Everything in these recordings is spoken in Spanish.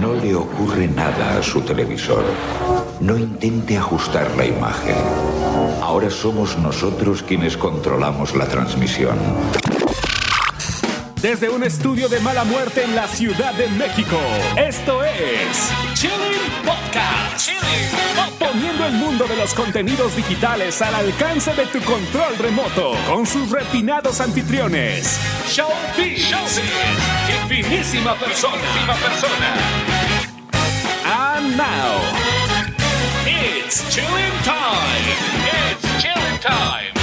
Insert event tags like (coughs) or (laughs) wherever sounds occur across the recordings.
No le ocurre nada a su televisor. No intente ajustar la imagen. Ahora somos nosotros quienes controlamos la transmisión. Desde un estudio de mala muerte en la Ciudad de México, esto es Chilling Podcast. Poniendo el mundo de los contenidos digitales al alcance de tu control remoto, con sus refinados anfitriones, Show B. y finísima persona. persona. And now, it's Chilling Time. It's Chilling Time.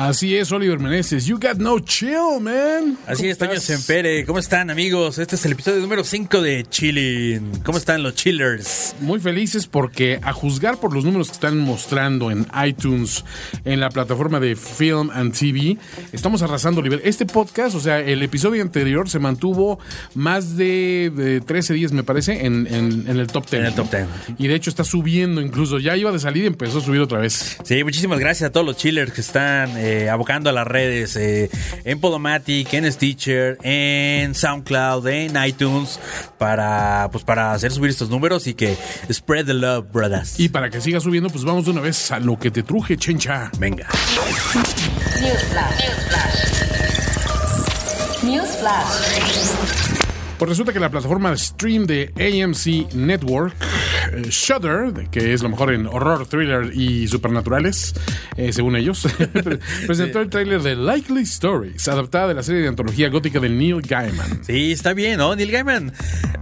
Así es, Oliver Meneses. You got no chill, man. Así es, Toño Sempere. ¿Cómo están, amigos? Este es el episodio número 5 de Chilling. ¿Cómo están los chillers? Muy felices porque, a juzgar por los números que están mostrando en iTunes, en la plataforma de Film and TV, estamos arrasando, Oliver. Este podcast, o sea, el episodio anterior se mantuvo más de, 13 días, me parece, en, el top 10. En el top 10. Y de hecho está subiendo incluso. Ya iba de salir y empezó a subir otra vez. Sí, muchísimas gracias a todos los chillers que están. Eh, eh, abocando a las redes eh, en Podomatic, en Stitcher, en SoundCloud, en iTunes para pues para hacer subir estos números y que spread the love, brothers. Y para que siga subiendo, pues vamos de una vez a lo que te truje, chencha. Venga. News News Pues resulta que la plataforma stream de AMC Network Shudder, que es lo mejor en horror, thriller y supernaturales, eh, según ellos, (laughs) presentó el tráiler de Likely Stories, adaptada de la serie de antología gótica de Neil Gaiman. Sí, está bien, ¿no? Neil Gaiman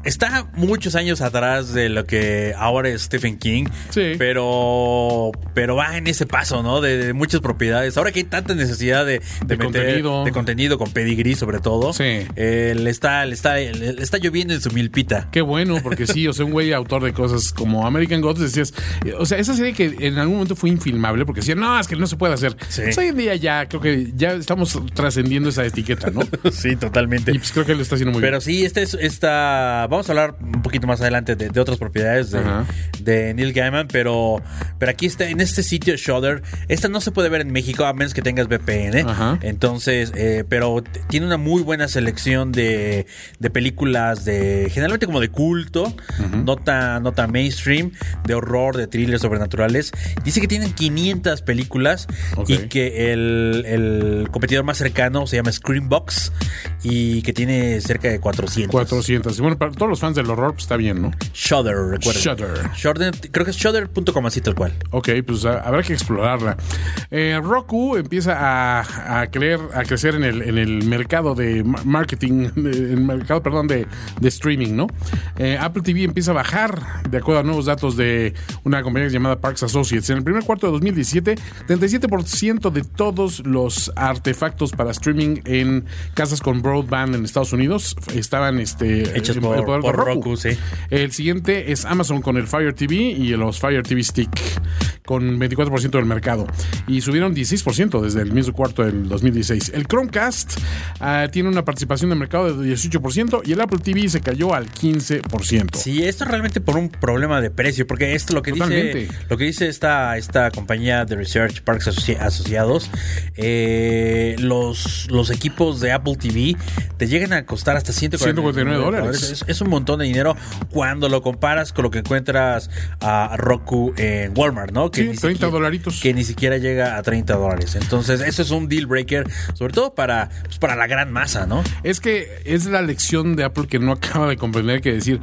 está muchos años atrás de lo que ahora es Stephen King, sí. pero, pero va en ese paso, ¿no? De, muchas propiedades. Ahora que hay tanta necesidad de, contenido. de contenido con pedigrí sobre todo, sí. Eh, le, está, le, está, le está lloviendo en su milpita. Qué bueno, porque sí, o sea, un güey autor de cosas como American Gods, decías, o sea, esa serie que en algún momento fue infilmable porque decían, no, es que no se puede hacer. Pues hoy en día ya creo que ya estamos trascendiendo esa etiqueta, ¿no? (laughs) sí, totalmente. Y pues creo que lo está haciendo muy bien. Pero sí, este es, esta, vamos a hablar un poquito más adelante de, otras propiedades de, Neil Gaiman, pero, pero aquí está, en este sitio Shudder, esta no se puede ver en México a menos que tengas VPN. Entonces, eh, pero tiene una muy buena selección de, de películas de, generalmente como de culto, no, tan, no tan mainstream de horror, de thrillers sobrenaturales. Dice que tienen 500 películas y que el, competidor más cercano se llama Screambox y que tiene cerca de 400. 400. bueno, para todos los fans del horror, pues está bien, ¿no? Shudder, recuerda. Shudder. creo que es shudder.com así tal cual. Ok, pues habrá que explorarla. Eh, Roku empieza a, a, creer, a crecer en el, en el mercado de marketing, (laughs) en el mercado, perdón, de, de streaming, ¿no? Eh, Apple TV empieza a bajar, de acuerdo a nuevos datos de una compañía llamada Parks Associates. En el primer cuarto de 2017, 37% de todos los artefactos para streaming en casas con broadband en Estados Unidos estaban este, hechos por, Roku. El siguiente es Amazon con el Fire TV y los Fire TV Stick con 24% del mercado y subieron 16% desde el mismo cuarto del 2016. El Chromecast ah, tiene una participación de mercado de 18% y el Apple TV se cayó al 15%. Sí, esto realmente por un problema de precio, porque esto lo que dice lo que dice esta, esta compañía de Research Parks Asociados, eh, los, los equipos de Apple TV te llegan a costar hasta 149, dólares. Es, un montón de dinero cuando lo comparas con lo que encuentras a Roku en Walmart, ¿no? Que 30 dolaritos. Que ni siquiera llega a 30 dólares. Entonces, eso es un deal breaker, sobre todo para, pues, para la gran masa, ¿no? Es que es la lección de Apple que no (laughs) acaba de comprender que decir,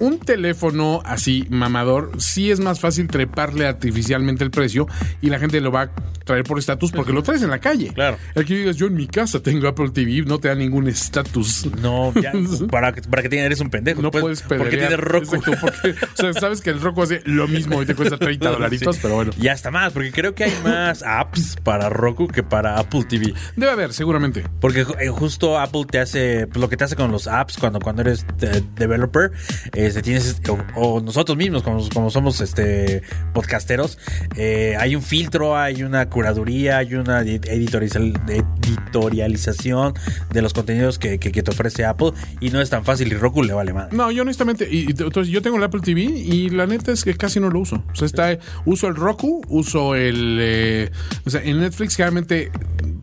un teléfono así, mamador, sí es más fácil treparle artificialmente el precio y la gente lo va a traer por estatus porque lo traes en la calle. Claro. El que digas, yo en mi casa tengo Apple TV, no te da ningún estatus. No, ya, para, (laughs) para que tengas, eres un pendejo. No puedes, puedes Porque tienes Roku. porque, o sea, sabes que el Roku hace lo mismo y te cuesta 30 (laughs) dolaritos, pero bueno. Ya está más, porque creo que hay más apps para Roku que para Apple TV. Debe haber, seguramente. Porque eh, justo Apple te hace, pues, lo que te hace con los apps cuando, cuando eres eh, developer, eh, tienes, o, nosotros mismos, como, como somos este podcasteros, eh, hay un filtro, hay una curaduría, hay una editorialización de los contenidos que, te ofrece Apple y no es tan fácil y Roku le vale más. No, yo honestamente, y, entonces yo tengo el Apple TV y la neta es que casi no lo uso. O sea, está, uso el Roku, uso el, eh, o sea, en Netflix generalmente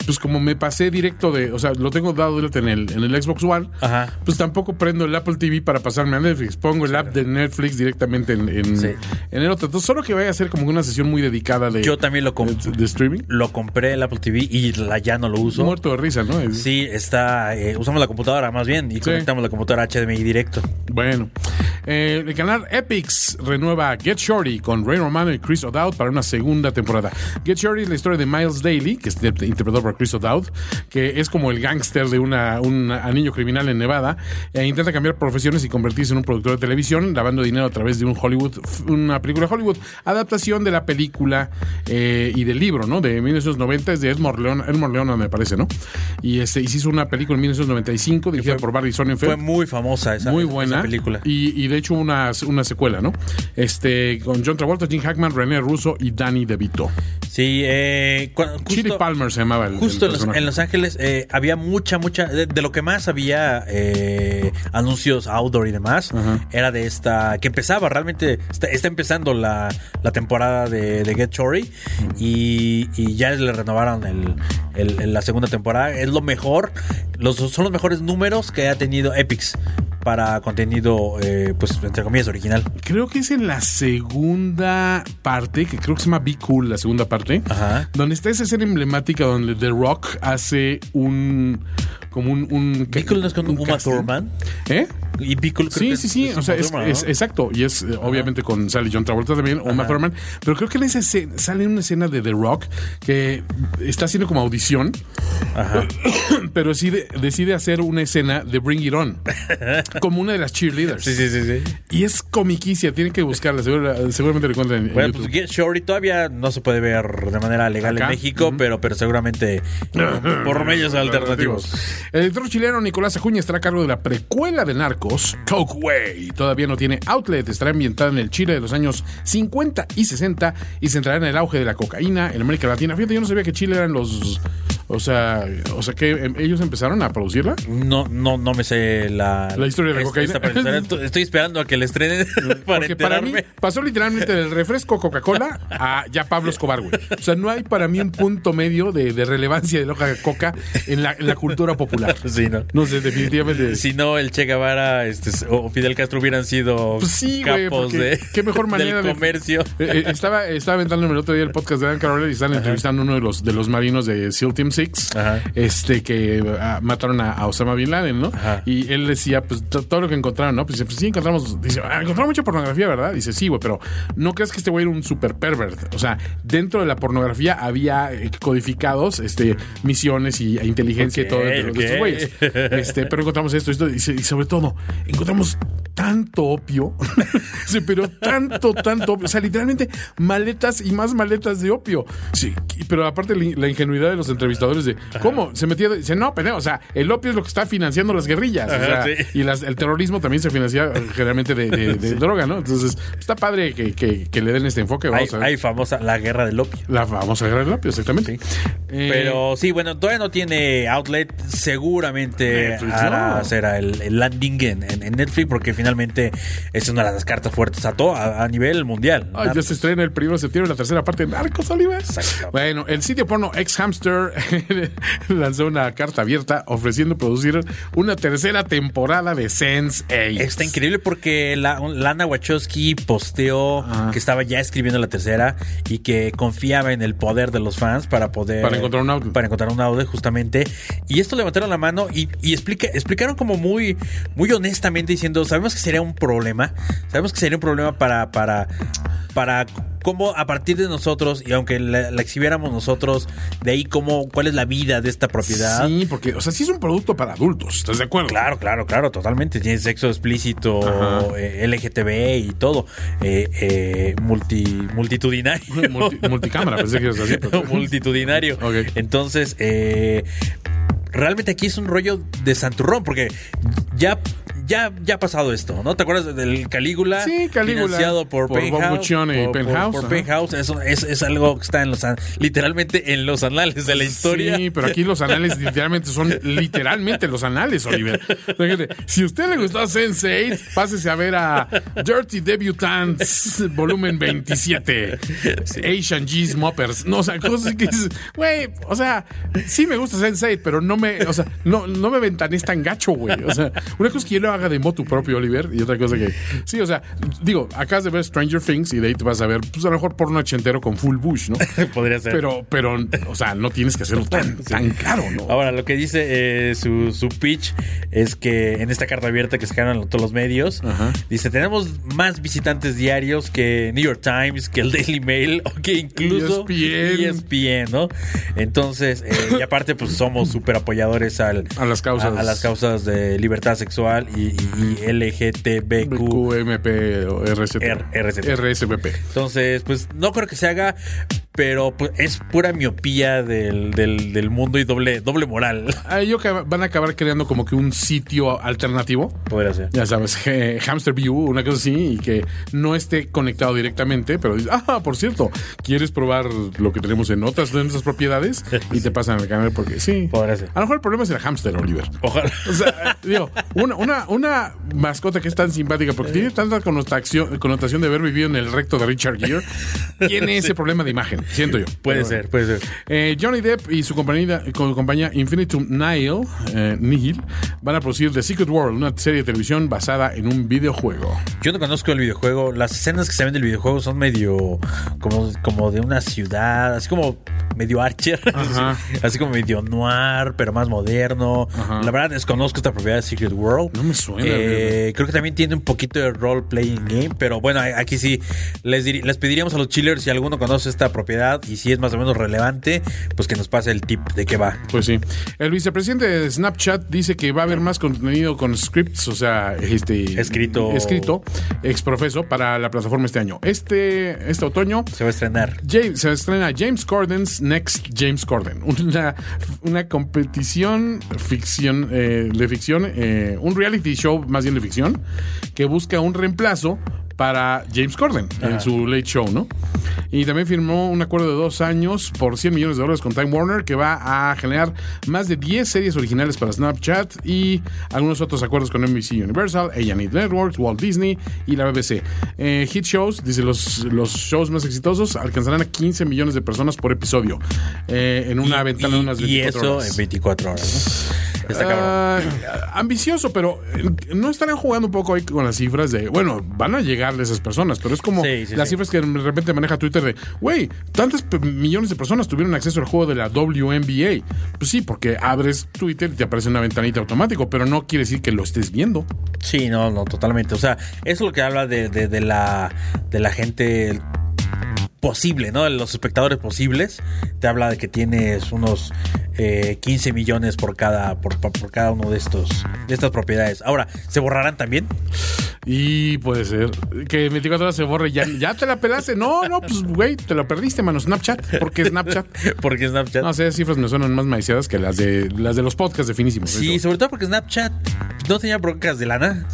pues como me pasé directo de, o sea, lo tengo dado en el, en el Xbox One, Ajá. pues tampoco prendo el Apple TV para pasarme a Netflix. Pongo el app de Netflix directamente en, en, Sí. en el otro. Entonces, solo que vaya a ser como una sesión muy dedicada de, Yo también lo, de, de streaming. lo compré el Apple TV y la, ya no lo uso. Muerto de risa, ¿no? Es- Sí, está. eh, usamos la computadora más bien y conectamos la computadora HDMI directo. Bueno, eh, el canal Epix renueva Get Shorty con Ray Romano y Chris O'Dowd para una segunda temporada. Get Shorty es la historia de Miles Daly, que es interpretado por Chris O'Dowd, que es como el gángster de una, un anillo criminal en Nevada, e intenta cambiar profesiones y convertirse en un productor de televisión, lavando dinero a través de un Hollywood, una película de Hollywood, adaptación de la película eh, y del libro, ¿no? De 1990, es de Edmond Leon, Edmond Leon me parece, ¿no? Y, este, y se hizo una película en 1995 dirigida por Barry Sonnenfeld Fue muy famosa esa, muy esa buena película. Y, y de hecho una, una secuela, ¿no? Este, con John Travolta, Jim Hackman, René Russo y Danny DeVito. Sí, eh, justo, Chili Palmer se llamaba el Justo el en los, en Los Ángeles eh, había mucha, mucha. De, de lo que más había eh, anuncios outdoor y demás, era de esta. Que empezaba realmente. Está, está empezando la, la temporada de, de Get Shorty y, y ya le renovaron el, el- el- la segunda temporada. Es lo mejor. Los, son los mejores números que ha tenido Epix para contenido, eh, pues entre comillas, original. Creo que es en la segunda parte, que creo que se llama Be Cool, la segunda parte, Ajá. donde está esa escena emblemática donde The Rock hace un como un, un ¿Pickle no es con un Uma. Thurman? ¿eh Y Pickle creo Sí, que sí, sí, o sea, es, exacto, y es eh, obviamente con Sally John Travolta también, o Uma Thurman, pero creo que en esa escena, sale una escena de The Rock que está haciendo como audición, Ajá. (coughs) pero decide, decide hacer una escena de Bring It On, (laughs) como una de las cheerleaders. Sí, sí, sí, sí. Y es comiquicia, tienen que buscarla, segura- seguramente lo encuentran en, en Bueno, pues Get Shorty todavía no se puede ver de manera legal Acá. en México, pero, pero seguramente por (coughs) medios alternativos. El director chileno Nicolás Acuña estará a cargo de la precuela de Narcos, Coke Way. Todavía no tiene outlet, estará ambientada en el Chile de los años 50 y 60 y centrará en el auge de la cocaína en América Latina. Fíjate, yo no sabía que Chile eran los... O sea, o sea que em, ellos empezaron a producirla. No, no, no me sé la, La historia de la esta-. Estoy- (laughs) Estoy esperando a que la estrenen (laughs) para Porque para mí enterarme. pasó literalmente del refresco Coca-Cola a ya Pablo Escobar, güey. O sea, no hay para mí un punto medio de, de relevancia de la coca en la, en la cultura popular. (laughs) Sí, no. No sé, definitivamente. Si no, el Che Guevara este, o Fidel Castro hubieran sido Pues sí, güey, capos porque de, qué mejor manera del comercio. Eh, eh, estaba, estaba aventándome el otro día el podcast de Dan Carroll y están entrevistando a uno de los, de los marinos de SEAL Team Six, Ajá. este que ah, mataron a, a Osama Bin Laden, ¿no? Ajá. Y él decía, pues to- todo lo que encontraron, ¿no? Pues, dice, pues sí, encontramos, dice, ah, encontramos mucha pornografía, ¿verdad? Dice, sí, güey, pero no crees que este güey era un super pervert. O sea, dentro de la pornografía había eh, codificados este, misiones y e inteligencia y todo de, de estos güeyes. Este, pero encontramos esto, esto, y, sobre todo, encontramos tanto opio, (laughs) Sí, pero tanto, tanto opio. O sea, literalmente maletas y más maletas de opio. Sí, pero aparte la, ingenuidad de los de cómo se metía, dice, no, pero, o sea, el opio es lo que está financiando las guerrillas. o sea, sí. Y las- el terrorismo también se financia generalmente de, de- de (laughs) droga, ¿no? Entonces, está padre que, que- que le den este enfoque. Hay, Vamos a ver. hay famosa la guerra del opio. La vamos a agarrar el opio, exactamente. Eh, Pero sí, bueno, todavía no tiene outlet. Seguramente Netflix, hará, no. será el, el landing en, en- en Netflix porque finalmente es una de las cartas fuertes a, todo, a, a nivel mundial. Ay, ya se estrena el primero de septiembre la tercera parte de Narcos, Oliver. Bueno, el sitio porno Ex Hamster (laughs) lanzó una carta abierta ofreciendo producir una tercera temporada de Sense 8. Está increíble porque la, Lana Wachowski posteó Ajá. que estaba ya escribiendo la tercera y que confiaba en el poder de los fans para poder Para encontrar un outlet. para encontrar un outlet justamente y esto levantaron la mano y, y explica, explicaron como muy muy honestamente diciendo sabemos que sería un problema sabemos que sería un problema para para para cómo a partir de nosotros y aunque la, la exhibiéramos nosotros de ahí cómo cuál es la vida de esta propiedad Sí, porque, o sea, sí es un producto para adultos, ¿estás de acuerdo? Claro, claro, claro, totalmente. Tiene sexo explícito, eh, LGTB y todo. Eh, eh, multi, multitudinario. Multi- multicámara, pensé que ibas a decir, (laughs) multitudinario. Ok. Entonces, eh, realmente aquí es un rollo de santurrón, porque ya, ya, ya ha pasado esto, ¿no? ¿Te acuerdas del Calígula? Sí, Calígula. Financiado por, Por Penthouse. Y por, por- Penthouse, por. Penthouse. Eso es, es algo que está en los, literalmente en los anales de la historia. Sí, pero aquí los anales (laughs) literalmente son literalmente los anales, Oliver. Fíjate, si a usted le gustó Sense8, pásese a ver a Dirty Debutants, volumen 27. Asian G's Moppers. No, o sea, cosas que güey, o sea, sí me gusta Sense8, pero no me, o sea, no, no me ventanes tan gacho, güey. O sea, una cosa es que yo lo haga de motu propio, Oliver, y otra cosa que, sí, o sea, digo, acabas de ver Stranger Things y de ahí te vas a ver, pues a lo mejor porno ochentero con full bush, ¿no? (laughs) Podría ser. Pero, pero, o sea, no tienes que hacerlo tan, tan caro, ¿no? Ahora, lo que dice eh, su, su pitch es que en esta carta abierta que sacaron todos los medios, Ajá. dice, tenemos más visitantes diarios que New York Times, que el Daily Mail, (laughs) o que incluso ESPN. ESPN, ¿no? Entonces, eh, y aparte, pues somos súper apoyadores al, A las causas. a, a las causas de libertad sexual y, y- y LGTBQ. QMP o RSP. R- RSP. RSVP. Entonces, pues no creo que se haga, pero pues, es pura miopía del, del, del mundo y doble, doble moral. (laughs) Ah, Yo que van a acabar creando como que un sitio alternativo. Podría ser. Ya sabes, eh, Hamster View, una cosa así, y que no esté conectado directamente, pero dices, ah, por cierto, ¿quieres probar lo que tenemos en otras de nuestras propiedades? (laughs) Y te pasan al canal porque sí. Podría ser. A lo mejor el problema es el hamster, Oliver. Ojalá. O sea, digo, una, una, una mascota que es tan simpática porque tiene tanta connotación, connotación de haber vivido en el recto de Richard Gere, tiene (laughs) ese problema de imagen, siento yo. Puede ser, bueno. puede ser. Eh, Johnny Depp y su compañía, con compañía Infinitum Nihil, eh, Nihil van a producir The Secret World, una serie de televisión basada en un videojuego. Yo no conozco el videojuego. Las escenas que se ven del videojuego son medio como, como de una ciudad, así como medio Archer, (laughs) Ajá. así como medio noir, pero más moderno. Ajá. La verdad desconozco esta propiedad de Secret World. No me suena, Eh, creo que también tiene un poquito de role playing game, pero bueno, aquí sí les, les pediríamos a los chillers si alguno conoce esta propiedad y si es más o menos relevante, pues que nos pase el tip de qué va. Pues sí. El vicepresidente de Snapchat dice que va a haber más contenido con scripts, o sea, este Escrito. escrito, exprofeso para la plataforma este año. Este, este otoño Se va a estrenar. James- se estrena James Corden's Next James Corden, (laughs) una, una competición ficción, eh, de ficción, eh, un reality show más bien de ficción, que busca un reemplazo para James Corden en su Late Show, ¿no? Y también firmó un acuerdo de dos años por 100 millones de dólares con Time Warner que va a generar más de 10 series originales para Snapchat y algunos otros acuerdos con NBC Universal, A&E Networks, Walt Disney y la BBC. Eh, hit shows, dice, los, los shows más exitosos alcanzarán a 15 millones de personas por episodio eh, en una Y- ventana y, de unas y 24 eso horas. en 24 horas. ¿no? Está cabrón. Ah, ambicioso, pero eh, no estarán jugando un poco ahí con las cifras de, bueno, van a llegarle esas personas, pero es como Sí, sí, las sí. cifras que de repente maneja Twitter de, güey, tantas millones de personas tuvieron acceso al juego de la WNBA. Pues sí, porque abres Twitter y te aparece una ventanita automático, pero no quiere decir que lo estés viendo. Sí, no, no, totalmente. O sea, eso es lo que habla de, de, de la, de la gente posible, ¿no? Los espectadores posibles. Te habla de que tienes unos eh, 15 millones por cada, por, por- por cada uno de estos, de estas propiedades. Ahora, ¿se borrarán también? Y puede ser que 24 horas se borre, ya, ya te la pelaste. No, no, pues güey, te lo perdiste, mano. Snapchat, porque Snapchat. (laughs) Porque Snapchat. No sé, esas cifras me suenan más maiciadas que las de las de los podcasts de finísimos. Sí, eso. sobre todo porque Snapchat no tenía broncas de lana.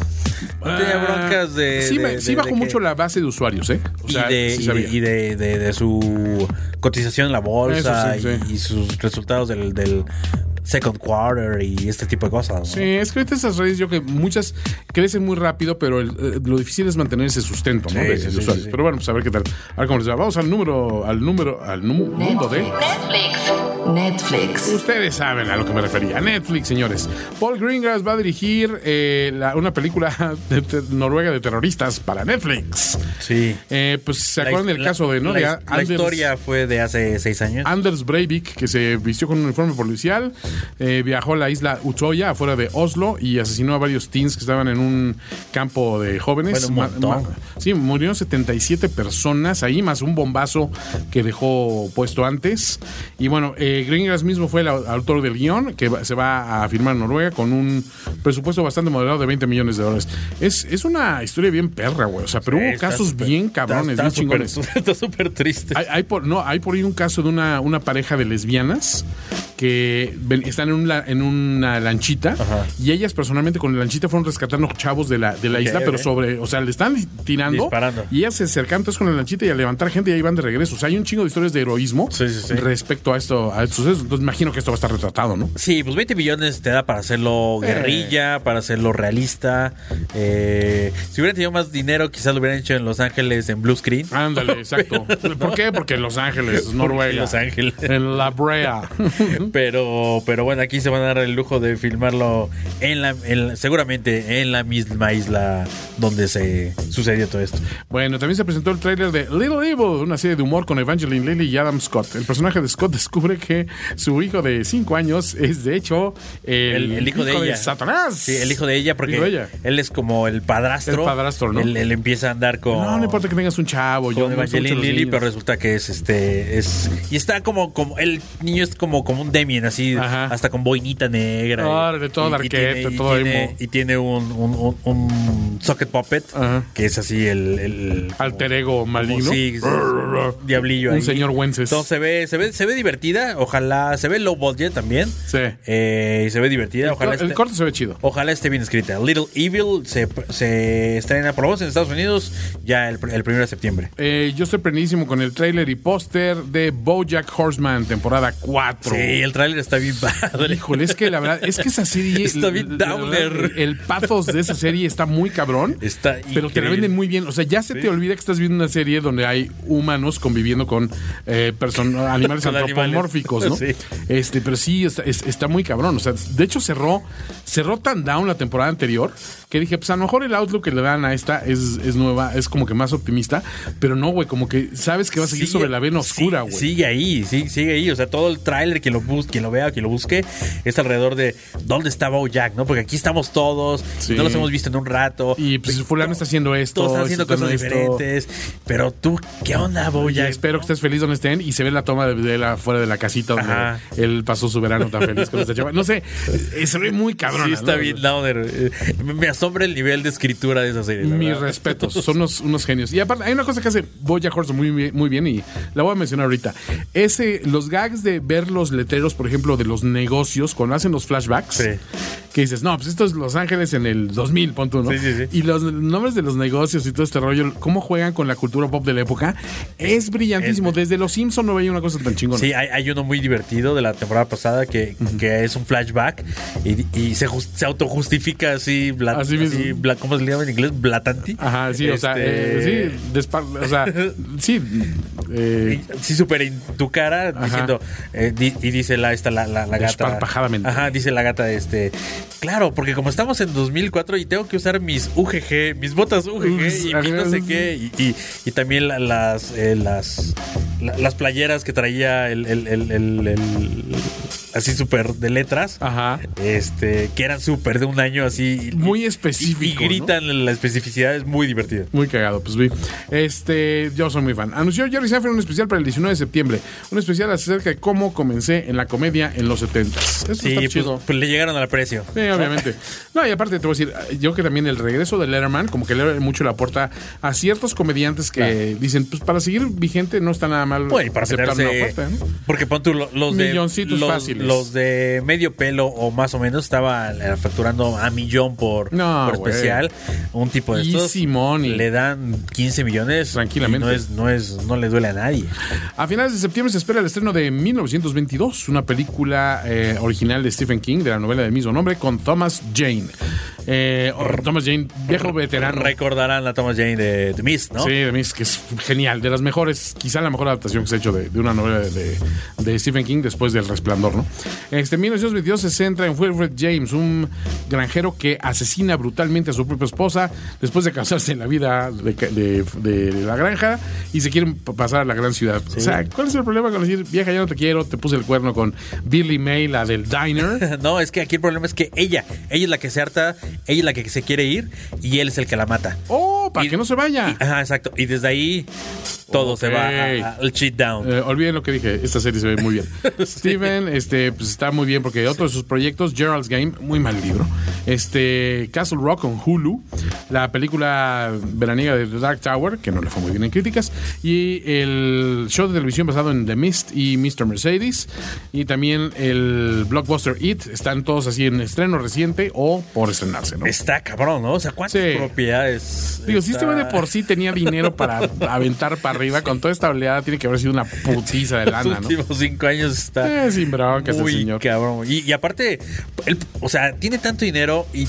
No tenía Ah, broncas de. Sí, de- sí bajó de que- mucho la base de usuarios, ¿eh? O sea, y de, sí y de, y su cotización en la bolsa sí, y, y sus resultados del, del second quarter y este tipo de cosas. ¿no? Sí, es que esas redes, yo que muchas crecen muy rápido, pero el- eh, lo difícil es mantener ese sustento, ¿no? Sí, de, sí, de sí, usuarios. sí. Pero bueno, pues a ver qué tal. A ver cómo les va. Vamos al número, al número, al mundo de. Netflix. Netflix. Ustedes saben a lo que me refería. Netflix, señores. Paul Greengrass va a dirigir eh, la- una película (laughs) de te- noruega de terroristas para Netflix. Sí. Eh, pues se acuerdan del caso de ¿no? La, de his- la Anders- historia fue de hace seis años. Anders Breivik, que se vistió con un uniforme policial, eh, viajó a la isla Utøya, afuera de Oslo, y asesinó a varios teens que estaban en un campo de jóvenes. Bueno, un montón. sí, murieron 77 personas ahí, más un bombazo que dejó puesto antes. Y bueno, eh, Greengrass mismo fue el au- autor del guion, que se va a firmar en Noruega con un presupuesto bastante moderado de 20 millones de dólares. Es, es una historia bien perra, güey. O sea, pero hubo casos bien cabrones, está- bien súper- chingones. (laughs) Está súper triste. Hay, hay por, no, hay por ahí un caso de una, una pareja de lesbianas que están en, una lanchita Ajá. y ellas personalmente con la lanchita fueron rescatando chavos de la, de la isla, pero sobre, o sea, le están tirando Disparando. y ellas se acercan entonces con la lanchita y a levantar gente y ahí van de regreso. O sea, hay un chingo de historias de heroísmo Sí, sí, sí. respecto a esto, a estos sucesos. Entonces imagino que esto va a estar retratado, ¿no? Sí, pues 20 millones te da para hacerlo Eh. guerrilla, para hacerlo realista. Eh, si hubieran tenido más dinero, quizás lo hubieran hecho en Los Ángeles en blue screen. Ándale, (laughs) exacto. ¿Por qué? Porque en Los Ángeles, Noruega. Los Ángeles. En La Brea. (laughs) Pero, pero bueno, aquí se van a dar el lujo de filmarlo en la, en la- seguramente en la misma isla donde se sucedió todo esto. Bueno, también se presentó el tráiler de Little Evil, una serie de humor con Evangeline Lilly y Adam Scott. El personaje de Scott (laughs) descubre que su hijo de 5 años es, de hecho, el, El, el hijo, de ella. Satanás. Sí, el hijo de ella, porque Hijo de ella. él es como el padrastro. El padrastro, ¿no? Él, él empieza a andar con. No, no importa que tengas un chavo. Yo Evangeline Lilly, pero resulta que es este es y está como como el niño es como como un Damien así Ajá. Hasta con boinita negra y- Órale, todo y, tiene, y todo tiene, emo. y tiene un, un, un- socket puppet Ajá. que es así el, el Alter ego maligno. sí, (laughs) diablillo Un ahí. señor Wences. Entonces se ve se ve se ve divertida ojalá se ve low budget también Sí. Eh, y se ve divertida El, ojalá co- el corte se ve chido. Ojalá esté bien escrita. Little Evil se, se estrena por lo menos en Estados Unidos ya el, el 1 de septiembre. Eh, yo estoy prendidísimo con el tráiler y póster de BoJack Horseman, temporada 4. Sí, el tráiler está bien Híjole, es que la verdad, es que esa serie. (laughs) Está bien downer. verdad, El, pathos de esa serie está muy cabrón. Está Pero te la increíble. venden muy bien. O sea, ya se te olvida que estás viendo una serie donde hay humanos conviviendo con eh, person- (laughs) animales Con antropomórficos, ¿no? Sí. Este, pero sí, está, es- está muy cabrón. O sea, de hecho cerró, cerró tan down la temporada anterior que dije, pues a lo mejor el outlook que le dan a esta es, es nueva, es como que más optimista. Pero no, güey, como que sabes que va a seguir Sigue- sobre la vena oscura, sí- güey. Sigue ahí, sigue, sigue ahí. O sea, todo el tráiler, quien lo busque, quien lo vea, quien lo busque, es alrededor de dónde está Jack, ¿no? Porque aquí estamos todos, Sí. no los hemos visto en un rato. Y pues fulano está haciendo esto. todos están haciendo cosas esto. diferentes. Pero tú, ¿qué onda, Bojack? espero que estés feliz donde estén y se ve la toma de, él afuera de la casita donde Ajá. él pasó su verano tan feliz con esta chava. No sé, eh, se ve muy cabrón. Sí, está bien downer. Eh, Me asombra el nivel de escritura de esa serie. Mis respetos, (laughs) son unos, unos genios. Y aparte, hay una cosa que hace Bojack Horseman muy, muy bien y la voy a mencionar ahorita. Ese, los gags de ver los letreros, por ejemplo, de los negocios, cuando hacen los flashbacks. Que dices, no, pues esto es Los Ángeles en el 2000, pon tú, ¿no? Sí, sí, sí. Y los nombres de los negocios y todo este rollo, cómo juegan con la cultura pop de la época, es brillantísimo. Desde Los Simpson no veía una cosa tan chingona. Sí, hay, hay uno muy divertido de la temporada pasada que, que es un flashback y, y se, jus- se autojustifica así, bla- Así mismo. así, ¿cómo se le llama en inglés? Blatanti. Ajá, sí, o sea, Este, eh, sí, despar- o sea, (laughs) sí, eh, Sí, súper en tu cara Ajá. diciendo eh, di- y dice la esta la, la, la gata ajá dice la gata este claro porque como estamos en 2004 y tengo que usar mis UGG mis botas UGG y mi no sé qué y, y- y también la- las eh, las la- las playeras que traía el, el- el- así súper de letras Ajá. este que eran súper de un año así Muy específico, y, ¿no? gritan la especificidad es muy divertido Muy cagado, pues vi. Este, yo soy muy fan. Anunció Jerry Seinfeld un especial para el 19 de septiembre. Un especial acerca de cómo comencé en la comedia en los 70. Eso sí está pues, chido. pues le llegaron al precio Sí, obviamente. No, y aparte te voy a decir, yo que también el regreso de Letterman, como que le mucho la puerta a ciertos comediantes que dicen, pues para seguir vigente no está nada mal para aceptar una meterse- oferta, ¿no? Porque pon tú lo- los de Milloncitos los, fáciles. los de medio pelo o más o menos estaban eh, facturando a millón por, No, por especial. Un tipo de Easy estos money. le dan 15 millones Tranquilamente. y no es no es no le duele a nadie. A finales de septiembre se espera el estreno de 1922, una película eh, original de Stephen King de la novela del mismo nombre con Thomas Jane. Eh, Thomas Jane, viejo veterano. Recordarán la Thomas Jane de The Mist, ¿no? Sí, mí es que es genial, de las mejores, quizá la mejor adaptación que se ha hecho de, de una novela de, de- Stephen King después del Resplandor, ¿no? Este 1922 se centra en Wilfred James, un granjero que asesina brutalmente a su propia esposa después de casarse en la vida de, de- la granja y se quieren pasar a la gran ciudad. O sea, ¿cuál es el problema con decir, vieja, ya no te quiero, te puse el cuerno con Billy May, la del diner? (laughs) No, es que aquí el problema es que ella, ella es la que se harta, ella es la que se quiere ir y él es el que la mata. Oh, para que no se vaya. y- ajá, exacto. Y desde ahí todo se va al cheat down. Eh, olviden lo que dije, esta serie se ve muy bien. (laughs) Steven, este, pues está muy bien porque otro de sus proyectos, Gerald's Game, muy mal libro. Este, Castle Rock con Hulu, la película veraniega de The Dark Tower, que no le fue muy bien en críticas, y el show de televisión basado en The Mist y Mr. Mercedes, y también el blockbuster It, están todos así en estreno reciente o por estrenarse, ¿no? Está cabrón, ¿no? O sea, ¿cuántas Sí. propiedades? Digo, si este güey de por sí tenía dinero para aventar para arriba, con toda esta oleada tiene que haber sido una putiza de Los lana, ¿no? últimos cinco años está. Eh, sin broncas, el muy señor. cabrón. Y, y aparte, él, o sea, tiene tanto dinero y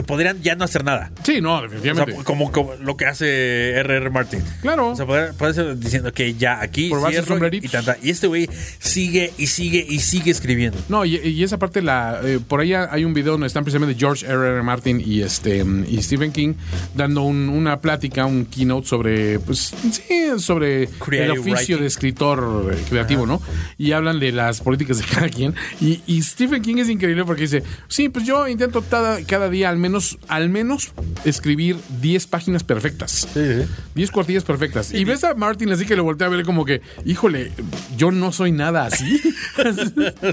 que, podrían ya no hacer nada. Sí, no, O sea, definitivamente. como, como lo que hace R.R. Martin. Claro. O sea, puede, puede ser diciendo que ya aquí cierro y, tanta. Y este güey sigue y sigue y sigue escribiendo. No, y, y esa parte, la, eh, por ahí hay un video donde están precisamente George R. R. Martin y, este, y Stephen King dando un- una plática, un keynote sobre, pues, sí, sobre Creative el oficio writing. de escritor eh, creativo, ¿no? Y hablan de las políticas de (laughs) cada quien. Y, y Stephen King es increíble porque dice, sí, pues yo intento cada, cada día al menos, al menos escribir 10 páginas perfectas. 10 cuartillas perfectas. Y ves a Martin así que le voltea a ver como que, híjole, yo no soy nada así. (laughs)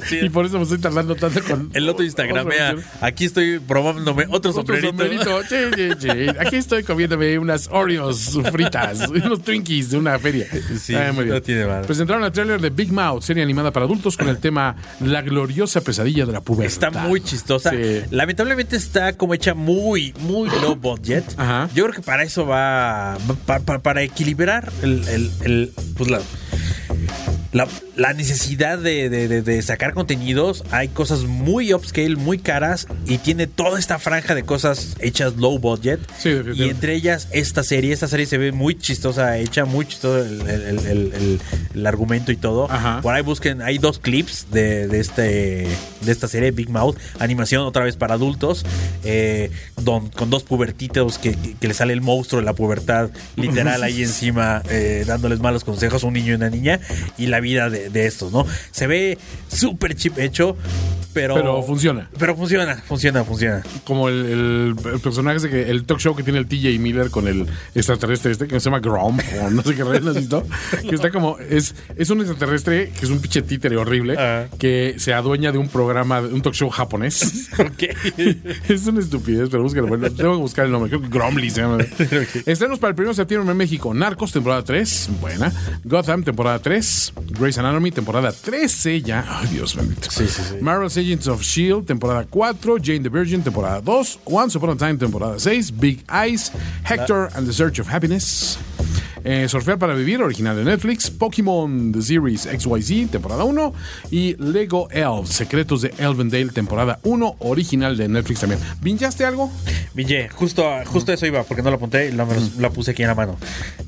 Sí. y por eso me estoy tardando tanto con. El otro Instagramea. Aquí estoy probándome otro Otro sombrerito. sombrerito. Sí, sí, sí. Aquí estoy comiéndome unas Oreos fritas, (laughs) unos Twinkies de una feria. Sí, Ah, muy bien. no tiene madre. Presentaron el tráiler de Big Mouth, serie animada para adultos con el tema La gloriosa pesadilla de la pubertad. Está muy chistosa. Sí. Lamentablemente está como hecha muy, muy low budget. Ajá. Yo creo que para eso va. pa- pa- para equilibrar el, el- el- pues la, la, la necesidad de, de- de- de sacar contenidos. Hay cosas muy upscale, muy caras. Y tiene toda esta franja de cosas hechas low budget. Sí, y entre ellas esta serie. Esta serie se ve muy chistosa hecha, muy el, el- el- el- argumento y todo. Ajá. Por ahí busquen, hay dos clips de, de este de esta serie Big Mouth, animación otra vez para adultos, eh, don- con dos pubertitos que, que- que le sale el monstruo de la pubertad literal ahí (laughs) encima eh, dándoles malos consejos, un niño y una niña, y la vida de, de estos, ¿no? Se ve súper chip hecho, pero... Pero funciona. Pero funciona, funciona, funciona. Como el, el- el personaje ese que el talk show que tiene el TJ Miller con el extraterrestre este que se llama Grom o (laughs) no sé qué rayos, ¿no has visto? Que está como es es un extraterrestre que es un pinche títere horrible Ajá. que se adueña de un programa de un talk show japonés. (laughs) Ok. (laughs) es una estupidez, pero búscalo. Bueno, tengo que buscar el nombre. Creo que Gromly se llama. (laughs) Estrenos para el 1 de septiembre en México. Narcos, temporada 3. Buena. Gotham, temporada 3. Grey's Anatomy, temporada 13 ya. Ay, Dios bendito. Sí, sí, sí. Marvel's Agents of S.H.I.E.L.D., temporada 4. Jane the Virgin, temporada 2. Once Upon a Time, temporada 6. Big Eyes. Hector and the Search of Happiness. Eh, Surfear para Vivir, original de Netflix. Pokémon The Series XYZ, temporada 1. Y Lego Elves, Secretos de Elvendale, temporada 1, original de Netflix también. ¿Vinchaste algo? Villé, justo, justo eso iba, porque no lo apunté y lo, lo puse aquí en la mano.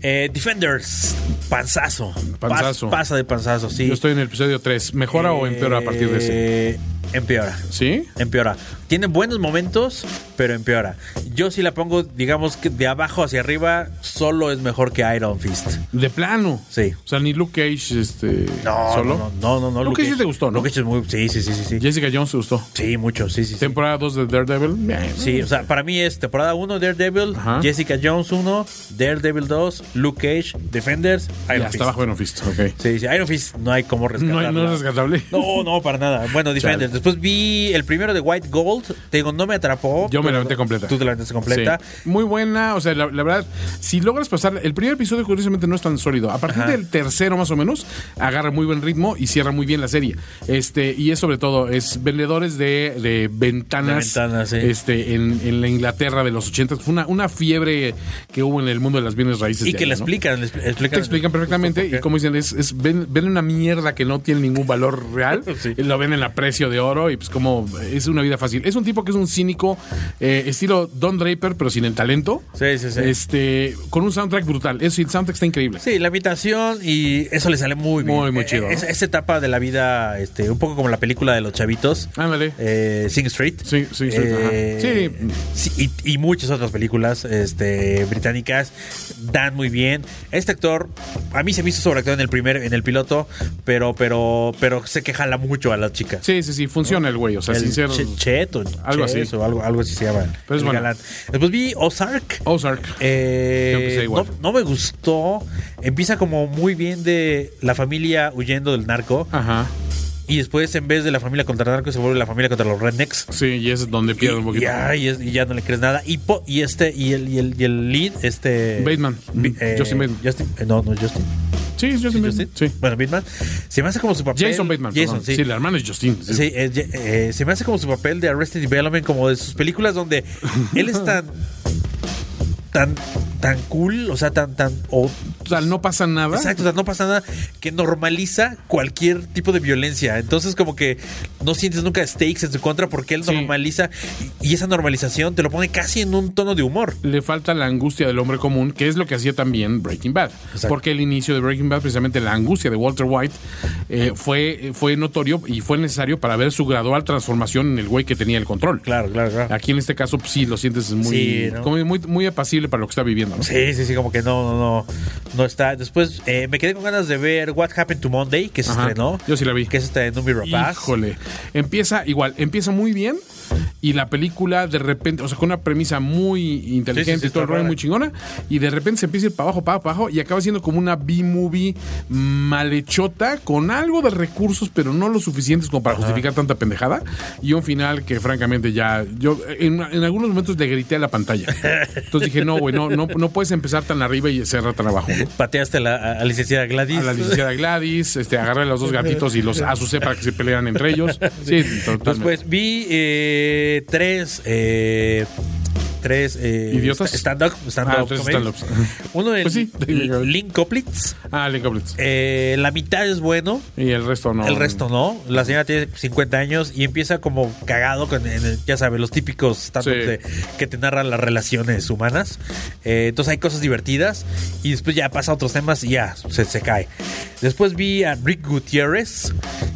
Eh, Defenders, panzazo. Panzazo. Pas- pasa de panzazo, sí. Yo estoy en el episodio 3. ¿Mejora o empeora a partir de ese? Empeora. ¿Sí? Empeora. Tiene buenos momentos, pero empeora. Yo sí la pongo, digamos que de abajo hacia arriba, solo es mejor que Iron Fist. De plano. Sí. O sea, ni Luke Cage, este. No, ¿Solo? no, no, no, no. Luke Cage te gustó, ¿no? Luke Cage es muy. Sí, sí, sí, sí. Sí, Jessica Jones te gustó. Sí, mucho, sí, sí. Temporada 2 de Daredevil. Bien. Sí, o sea, para mí es temporada 1 Daredevil, Ajá. Jessica Jones 1, Daredevil 2, Luke Cage, Defenders, Ya, Iron está Fist. bajo Iron Fist. Ok. Sí, sí, Iron Fist no hay cómo No, rescatarla. hay- no es rescatable. No, no, para nada. Bueno, (laughs) Defenders. Después vi el primero de White Gold. Te digo, no me atrapó. Yo me la aventé completa. Tú te la aventaste completa. Sí. Muy buena, o sea, la, la verdad, si logras pasar, el primer episodio curiosamente no es tan sólido. A partir Ajá. del tercero más o menos, agarra muy buen ritmo y cierra muy bien la serie. Este, y es sobre todo, es vendedores de, de ventanas, De ventanas, sí. este, en, en la Inglaterra de los 80. Fue una, una fiebre que hubo en el mundo de las bienes raíces. Y de que ¿no? explican, explican. Te explican perfectamente y como dicen, es, es- ven, ven una mierda que no tiene ningún valor real, (laughs) Sí. lo ven en a precio de oro y pues como es una vida fácil. Es un tipo que es un cínico, eh, estilo Don Draper, pero sin el talento. Sí, sí, sí. Este, con un soundtrack brutal. Es, el soundtrack está increíble. Sí, la habitación y eso le sale muy bien. Muy, muy Eh, chido, ¿no? es- esa etapa de la vida, este, un poco como la película de los chavitos. Ándale. Eh, Sing Street. Sí, Sing Street, Eh, sí, y, y muchas otras películas este, británicas dan muy bien. Este actor, a mí se me hizo sobreactuado en el primer, en el piloto, pero, pero, pero sé que jala mucho a la chica. Sí, sí, sí, funciona el güey, o sea, El sin ser... Algo así. O algo, algo así se llama. Pero es bueno. Después vi Ozark. Ozark. Eh, no, no me gustó. Empieza como muy bien de la familia huyendo del narco. Ajá. Y después, en vez de la familia contra el narco, se vuelve la familia contra los rednecks. Sí, y es donde pierde un poquito. y, ay, es- y ya no le crees nada. Y, po- y este, y el, y el, y el lead, este. Bateman. Vi- eh, Justin Bateman. Justin- eh, no, no, Justin. Sí, Justin Justin. Bateman. Sí. Bueno, Bateman. Se me hace como su papel. Jason Bateman. Jason, perdón. sí. Sí, la hermana es Justin. Sí. Sí, eh, eh, se me hace como su papel de Arrested Development, como de sus películas donde él es tan. Tan. tan cool, o sea, tan. tan o, sea, no pasa nada. Exacto, o sea, no pasa nada que normaliza cualquier tipo de violencia. Entonces, como que no sientes nunca stakes en su contra porque él Sí. normaliza y, y esa normalización te lo pone casi en un tono de humor. Le falta la angustia del hombre común, que es lo que hacía también Breaking Bad. Exacto. Porque el inicio de Breaking Bad, precisamente la angustia de Walter White, eh, fue, fue notorio y fue necesario para ver su gradual transformación en el güey que tenía el control. Claro, claro, claro. Aquí en este caso, pues, sí, lo sientes muy, Sí, ¿no? como muy, muy apacible para lo que está viviendo. ¿no? Sí, sí, sí, como que no, no, no, no está. Después eh, me quedé con ganas de ver What Happened to Monday, que se Ajá. estrenó. Yo sí la vi. Que es de Numi Rapaz. Híjole. Empieza igual, empieza muy bien y la película de repente, o sea, con una premisa muy inteligente Sí, sí, sí, y todo el rollo muy chingona y de repente se empieza a ir para abajo, para abajo, para abajo y acaba siendo como una B-movie malhechota con algo de recursos, pero no lo suficientes como para justificar tanta pendejada y un final que francamente ya yo en, en algunos momentos le grité a la pantalla. Entonces dije, no, güey, no, no, no puedes empezar tan arriba y cerrar tan abajo. ¿no? Pateaste a la, a licenciada Gladys. a la licenciada Gladys, este, agarré a los dos gatitos y los (laughs) asusé para que se pelearan entre ellos. Sí, totalmente. Después vi eh, tres. Eh, tres eh, ¿Idiotas? stand-up stand Ah, tres stand-ups. (laughs) Uno de Pues sí. Link Coplitz. Ah, Link Coplitz. Eh, la mitad es bueno, Y el resto no. el resto no. La señora tiene 50 años y empieza como cagado con, el- ya sabes, los típicos stand Sí. que te narran las relaciones humanas. Eh, entonces hay cosas divertidas y después ya pasa a otros temas y ya se, se cae. Después vi a Rick Gutierrez,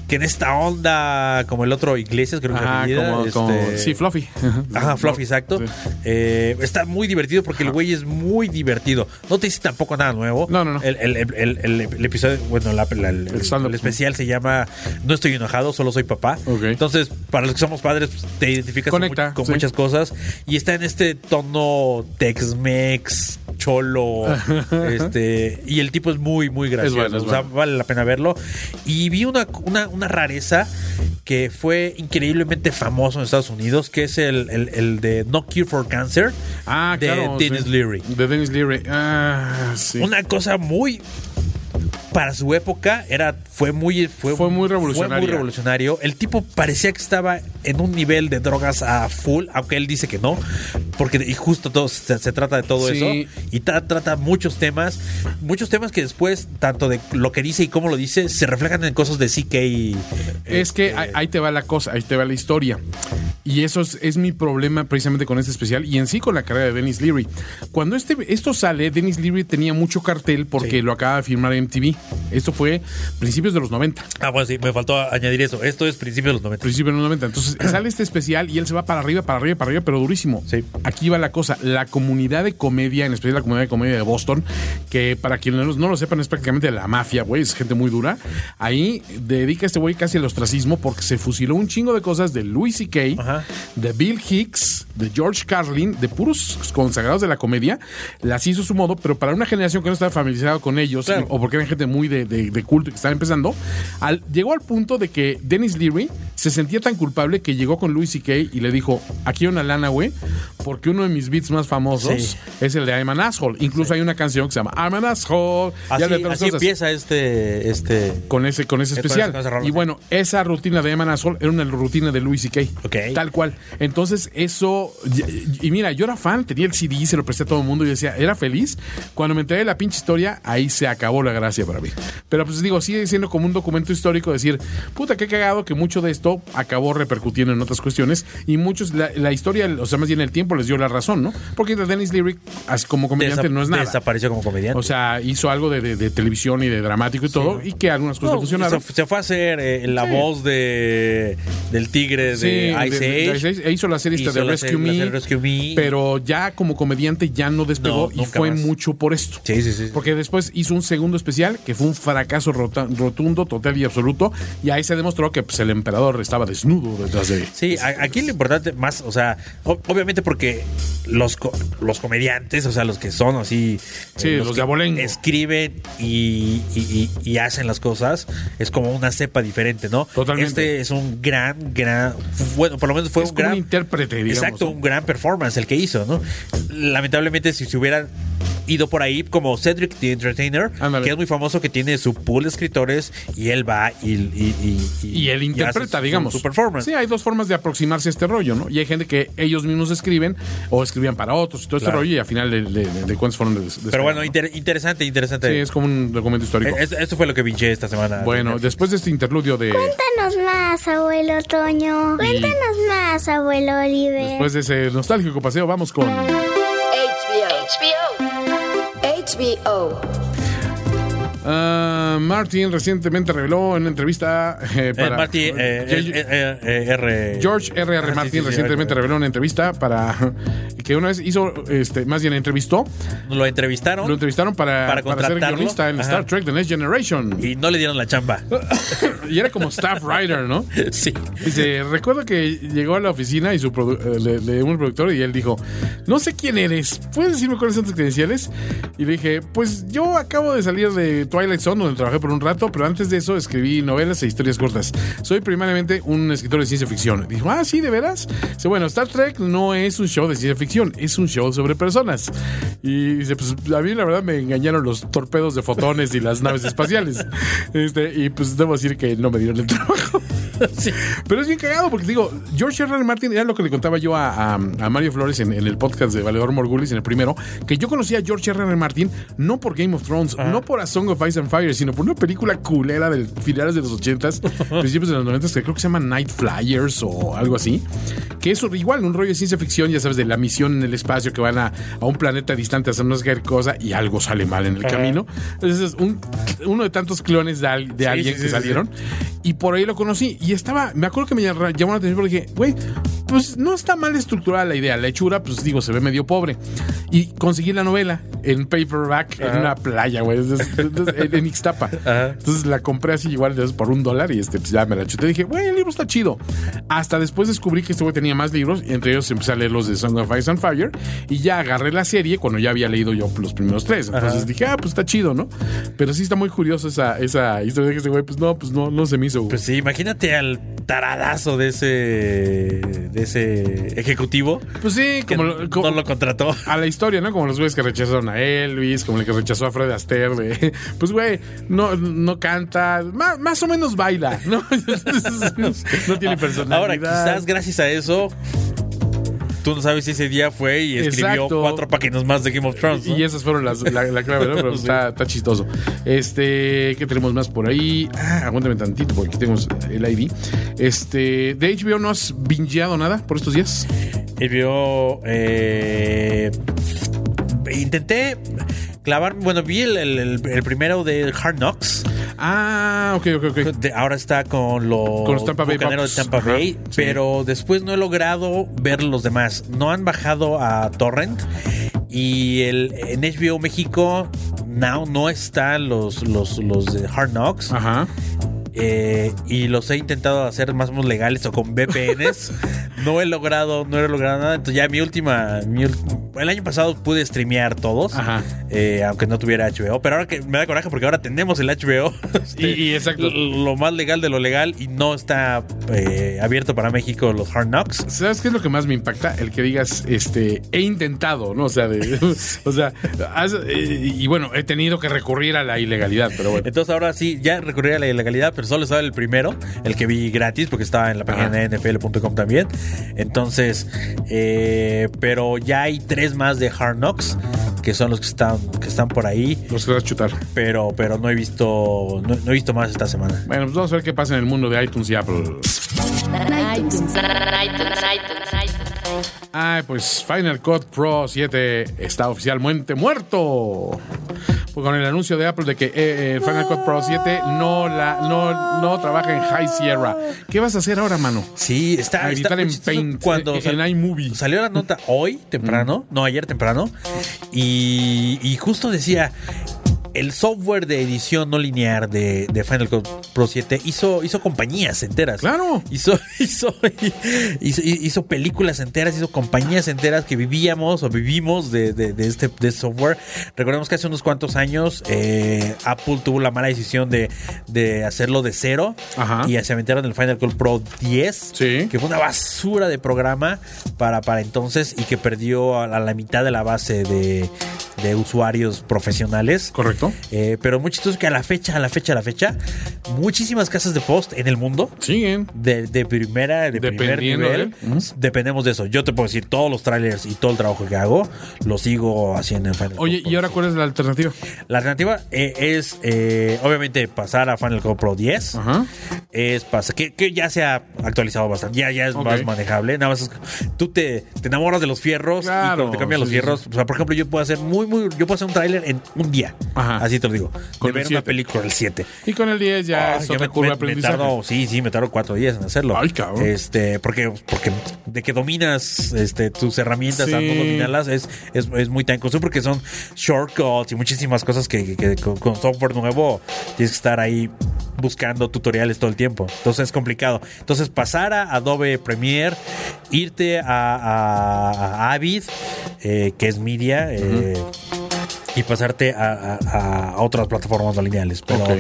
que en esta onda, como el otro Iglesias, creo que apellida, como, como- este- Sí, Fluffy. Ajá, Fluffy, (laughs) exacto. Sí. Eh, está muy divertido porque el güey es muy divertido. No te dice tampoco nada nuevo. No, no, no. El, el- el- el- el episodio, bueno, la- la- el, especial se llama No estoy enojado, solo soy papá. Ok. Entonces, para los que somos padres, pues, te identificas con sí. muchas cosas. Y está en este tono Tex-Mex, cholo. (laughs) este Y el tipo es muy, muy gracioso. bueno, es o sea, bueno. vale la pena verlo. Y vi una, una, una rareza que fue increíblemente famoso en Estados Unidos, que es el, el, el de No Cure for Cancer Ah, de claro. Dennis sí. Leary. De Dennis Leary. Ah, sí. Una cosa muy para su época era fue muy fue, Fue muy Fue revolucionaria. muy revolucionario. El tipo parecía que estaba en un nivel de drogas a full, aunque él dice que no, porque y justo todo se, se trata de todo Sí. eso y tra- trata muchos temas, muchos temas que después tanto de lo que dice y cómo lo dice se reflejan en cosas de CK y Es que este, ahí, te va la cosa, ahí te va la historia. Y eso es, es mi problema precisamente con este especial y en sí con la carrera de Dennis Leary. Cuando este, esto sale, Dennis Leary tenía mucho cartel porque lo acaba de firmar MTV. Esto fue principios de los 90. Ah, bueno, sí, me faltó añadir eso. Esto es principio de los 90. Principios de los 90. Entonces (clears throat) sale este especial y él se va para arriba, para arriba, para arriba, pero durísimo. Sí. Aquí va la cosa. La comunidad de comedia, en especial la comunidad de comedia de Boston, que para quienes no, lo sepan es prácticamente la mafia, güey, es gente muy dura. Ahí dedica este güey casi al ostracismo porque se fusiló un chingo de cosas de Louis C.K., de Bill Hicks, de George Carlin, de puros consagrados de la comedia. Las hizo a su modo, pero para una generación que no estaba familiarizada con ellos, Claro. o porque eran gente muy de, de- de culto y que estaba empezando, al- llegó al punto de que Dennis Leary se sentía tan culpable que llegó con Louis C.K. y le dijo, aquí hay una lana, güey, porque uno de mis beats más famosos Sí. es el de I'm an Asshole. Incluso hay una canción que se llama I'm an Asshole. Así, así empieza este este con ese, con ese con especial. ese- con y sí. bueno, esa rutina de Eman Asshole era una rutina de Louis C.K. Ok. Tal cual. Entonces, eso. Y, y mira, yo era fan, tenía el CD, se lo presté a todo el mundo y decía, era feliz. Cuando me enteré de la pinche historia, ahí se acabó la gracia para mí. Pero pues digo, sigue siendo como un documento histórico decir, puta, qué cagado que mucho de esto acabó repercutiendo en otras cuestiones. Y muchos, la, la historia, o sea, más bien el tiempo les dio la razón, ¿no? Porque Dennis Lyric, así como comediante, Desa- no es nada. Desapareció como comediante. O sea, hizo algo de, de- de televisión y de dramático y todo, y que algunas cosas No, funcionaron. se, se fue a hacer eh, la Sí. voz de del tigre Sí, de Ice de- Age. e hizo la serie esta de Rescue, Me, serie Rescue Me. pero ya como comediante ya no despegó No, y fue más. mucho por esto. Sí, sí, sí. Porque después hizo un segundo especial que fue un fracaso rota- rotundo, total y absoluto, y ahí se demostró que pues, el emperador estaba desnudo detrás de Sí, a- aquí lo importante más, o sea, obviamente porque los, los comediantes, o sea, los que son así, eh, Sí, los que de abolengo. escriben y, y- y- y hacen las cosas, es como una cepa diferente, ¿no? Totalmente. Este es un gran, gran, bueno, por lo menos fue Es un gran un intérprete, digamos, Exacto, un gran performance el que hizo, ¿no? Lamentablemente, si se hubieran ido por ahí como Cedric the Entertainer, Ándale. que es muy famoso, que tiene su pool de escritores y él va y, y, y, Y él interpreta, su- digamos. su performance. Sí, hay dos formas de aproximarse a este rollo, ¿no? Y hay gente que ellos mismos escriben o escribían para otros y todo este rollo y al final de, de, de- de cuentas fueron Pero bueno, inter- interesante, interesante. Sí, es como un documento histórico. Es- Esto fue lo que pinché esta semana. bueno, después de este interludio de... Cuéntanos más, abuelo Toño. Cuéntanos más, abuelo Oliver. Después de ese nostálgico paseo, vamos con... HBO. Ah, Martin recientemente reveló en una entrevista eh, Eh, para... Eh, eh, R. George R. R. Ah, Martin sí, sí, recientemente reveló una entrevista para (laughs) que una vez hizo, este, más bien entrevistó, Lo entrevistaron lo entrevistaron para, Para para ser guionista en Ajá. Star Trek The Next Generation. y no le dieron la chamba. (laughs) Y era como staff writer, ¿no? (laughs) sí. Dice, recuerdo que llegó a la oficina y su le, le- un productor y él dijo, no sé quién eres, ¿puedes decirme cuáles son tus credenciales? Y le dije, pues yo acabo de salir de Twilight Zone, donde trabajé por un rato, pero antes de eso escribí novelas e historias cortas. Soy primariamente un escritor de ciencia ficción. Dijo, ah, sí, ¿de veras? Dice, bueno, Star Trek no es un show de ciencia ficción, es un show sobre personas. Y dice, pues a mí la verdad me engañaron los torpedos de fotones y las naves espaciales. (laughs) Este, y pues debo decir que no me dieron el trabajo. (laughs) Pero es bien cagado porque digo, George R. R. Martin era lo que le contaba yo a, a- a Mario Flores en, en el podcast de Valedor Morgulis, en el primero, que yo conocía a George R. R. Martin no por Game of Thrones, no por A Song of Ice and Fire, sino por una película culera de finales de los 80s, (laughs) principios de los 90 que creo que se llama Night Flyers o algo así, que es igual un rollo de ciencia ficción, ya sabes, de la misión en el espacio que van a, a un planeta distante a hacer qué cosa y algo sale mal en el camino. Entonces es un- uno de tantos clones de, de Sí, alguien sí, que sí, salieron. Y por ahí lo conocí. Y estaba, me acuerdo que me llamó la atención porque dije, güey, pues no está mal estructurada la idea. La hechura, pues digo, se ve medio pobre. Y conseguí la novela en paperback en una playa, güey, en, Ixtapa. (laughs) Entonces la compré así igual por un dólar y este, pues ya me la chuté. Dije, güey, el libro está chido. Hasta después descubrí que este güey tenía más libros y entre ellos empecé a leer los de Song of Ice and Fire y ya agarré la serie cuando ya había leído yo los primeros tres. Entonces dije, ah, pues está chido, ¿no? Pero sí está muy curioso esa, esa historia de que este güey, pues no, pues no, no se me hizo. güey. Pues sí, imagínate al taradazo de ese de ese ejecutivo Pues sí, como, lo- como- no lo contrató. a la historia, ¿no? Como los güeyes que rechazaron a Elvis, como el que rechazó a Fred Astaire. de, (laughs) pues, güey, no, no canta, más, más o menos baila, ¿no? (laughs) (laughs) no tiene personalidad. Ahora, quizás gracias a eso tú no sabes si ese día fue y escribió Exacto. cuatro páginas más de Game of Thrones. ¿no? Y esas fueron las, la, la clave, ¿no? Pero (laughs) Sí. está, está chistoso. Este, ¿qué tenemos más por ahí? Ah, aguántame tantito, porque aquí tenemos el ID. Este, de HBO no has bingeado nada por estos días. Vio. eh, intenté clavar. Bueno, vi el, el- primero de Hard Knocks. Ah, ok, ok, ok. De- ahora está con los, Con los Tampa Bay de. Tampa Ajá, Bay. sí. Pero después no he logrado ver los demás. No han bajado a Torrent. Y el, en HBO México Now no están los, los, los de Hard Knocks. Ajá. Eh, y los he intentado hacer más o menos legales o con VPNs. (laughs) no he logrado, no he logrado nada. Entonces ya mi última, mi el año pasado pude streamear todos, Ajá. eh, aunque no tuviera HBO. Pero ahora que me da coraje porque ahora tenemos el HBO, (laughs) Y- y exacto. lo más legal de lo legal y no está eh, abierto para México los Hard Knocks. ¿Sabes qué es lo que más me impacta? El que digas, este, he intentado, ¿no? O sea, de, (laughs) o sea, has- eh, y bueno, he tenido que recurrir a la ilegalidad, pero bueno. Entonces ahora sí, ya recurrí a la ilegalidad, pero solo estaba el primero, el que vi gratis, porque estaba en la página de NFL.com también. Entonces, eh, pero ya hay tres más de Hard Knocks, que son los que están, que están por ahí, Los que vas a chutar. pero, pero no he visto, no, no he visto más esta semana. Bueno, pues vamos a ver qué pasa en el mundo de iTunes y Apple. iTunes, iTunes, iTunes, iTunes. Ay, pues Final Cut Pro 7 está oficialmente muerto. Pues con el anuncio de Apple de que eh, el Final Cut Pro 7 no la no, no trabaja en High Sierra. ¿Qué vas a hacer ahora, mano? Sí, está, A está editar en Paint, cuando en- sal- en iMovie. Salió la nota hoy temprano, no ayer temprano, y, y justo decía el software de edición no lineal de, de Final Cut Pro 7 hizo, hizo compañías enteras. Claro. Hizo, (laughs) hizo, hizo, hizo películas enteras, hizo compañías enteras que vivíamos o vivimos de, de- de este, de este software. Recordemos que hace unos cuantos años eh, Apple tuvo la mala decisión de, de hacerlo de cero Ajá. y se aventaron el Final Cut Pro 10, Sí. que fue una basura de programa para, para entonces y que perdió a la, a la mitad de la base de, de usuarios profesionales. ¿Correcto? Eh, pero muy chistoso que a la fecha, a la fecha, a la fecha, muchísimas casas de post en el mundo Siguen. de, de primera, de primer nivel, dependemos de eso. Yo te puedo decir, todos los trailers y todo el trabajo que hago, lo sigo haciendo en Final Oye. ¿y ahora cuál es la alternativa? La alternativa eh, es, eh, obviamente, pasar a Final Cut Pro 10. Ajá. Es pasar, que, que ya se ha actualizado bastante, ya, ya es más manejable. Nada más es- tú te, te enamoras de los fierros Claro, y cuando te cambian sí, los sí, fierros, o sea, por ejemplo, yo puedo hacer muy, muy, yo puedo hacer un tráiler en un día. Ajá. Así te lo digo. Con de ver una película el 7. Y con el 10 ya es ya otra me- curva me- tardo- sí, sí, me tardo cuatro días en hacerlo. Ay, cabrón. Este, porque, porque de que dominas este, tus herramientas a no dominarlas es, es, es muy time consuming porque son shortcuts y muchísimas cosas que, que- que con, con software nuevo tienes que estar ahí buscando tutoriales todo el tiempo. Entonces es complicado. Entonces pasar a Adobe Premiere, irte a, a- a Avid, eh, que es media, eh, y pasarte a, a- a otras plataformas no lineales. Pero, Ok.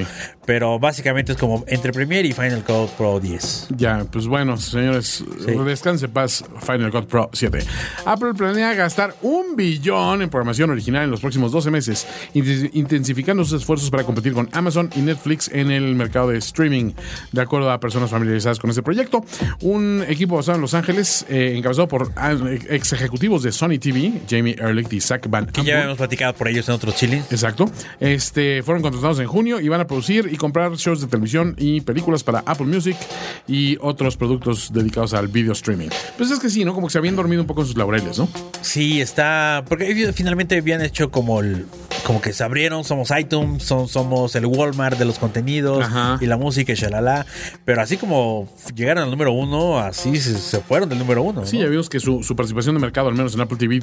pero básicamente es como entre Premiere y Final Cut Pro 10. Ya, pues bueno, señores, descanse en paz Final Cut Pro 7. Apple planea gastar un billón en programación original en los próximos 12 meses, inten- intensificando sus esfuerzos para competir con Amazon y Netflix en el mercado de streaming. De acuerdo a personas familiarizadas con este proyecto, un equipo basado en Los Ángeles, eh, encabezado por ah, ex ejecutivos de Sony TV, Jamie Ehrlich y Zach Van Que ya habíamos platicado por ellos en otros chillings. Exacto. Este, fueron contratados en junio y van a producir y comprar shows de televisión y películas para Apple Music y otros productos dedicados al video streaming. Pues es que sí, ¿no? Como que se habían dormido un poco en sus laureles, ¿no? Sí, está. Porque ellos finalmente habían hecho como el. Como que se abrieron, somos iTunes, son, somos el Walmart de los contenidos Ajá. y la música y shalala. Pero así como llegaron al número uno, así se, se fueron del número uno. Sí, ¿no? ya vimos que su, su participación de mercado, al menos en Apple TV,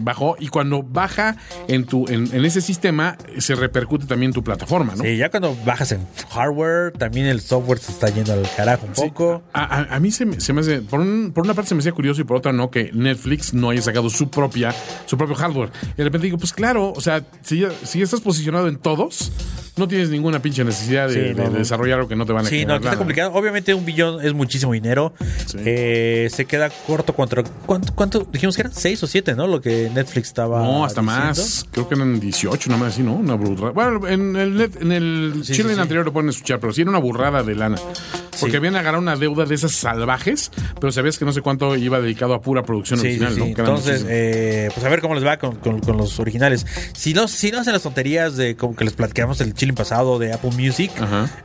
bajó y cuando baja en tu en, en ese sistema se repercute también en tu plataforma, ¿no? Sí, ya cuando bajas en hardware, también el software se está yendo al carajo un poco. A, a- a mí se me, se me hace, por, un- por una parte se me hacía curioso y por otra no, que Netflix no haya sacado su propia, su propio hardware. Y de repente digo, pues claro, o sea, si ya, si estás posicionado en todos, no tienes ninguna pinche necesidad de, Sí, de- no, de no. desarrollar algo que no te van a Sí, no, aquí está complicado. Obviamente un billón es muchísimo dinero. Sí. Eh, se queda corto contra... ¿cuánto, ¿Cuánto? Dijimos que eran? ¿Seis o siete, no? Lo que Netflix estaba No, hasta diciendo. más. Creo que eran 18, nada más así, ¿no? Una burrada. Bueno, en el, net- en el Sí, chile sí. anterior lo pueden escuchar, pero sí era una burrada de lana. Porque Sí. habían agarrado una deuda de esas salvajes, pero sabías que no sé cuánto iba dedicado a pura producción Sí, original, sí. ¿no? Entonces, eh, pues a ver cómo les va con, con- con los originales. Si no, si no hacen las tonterías de como que les platicamos el chilling pasado de Apple Music,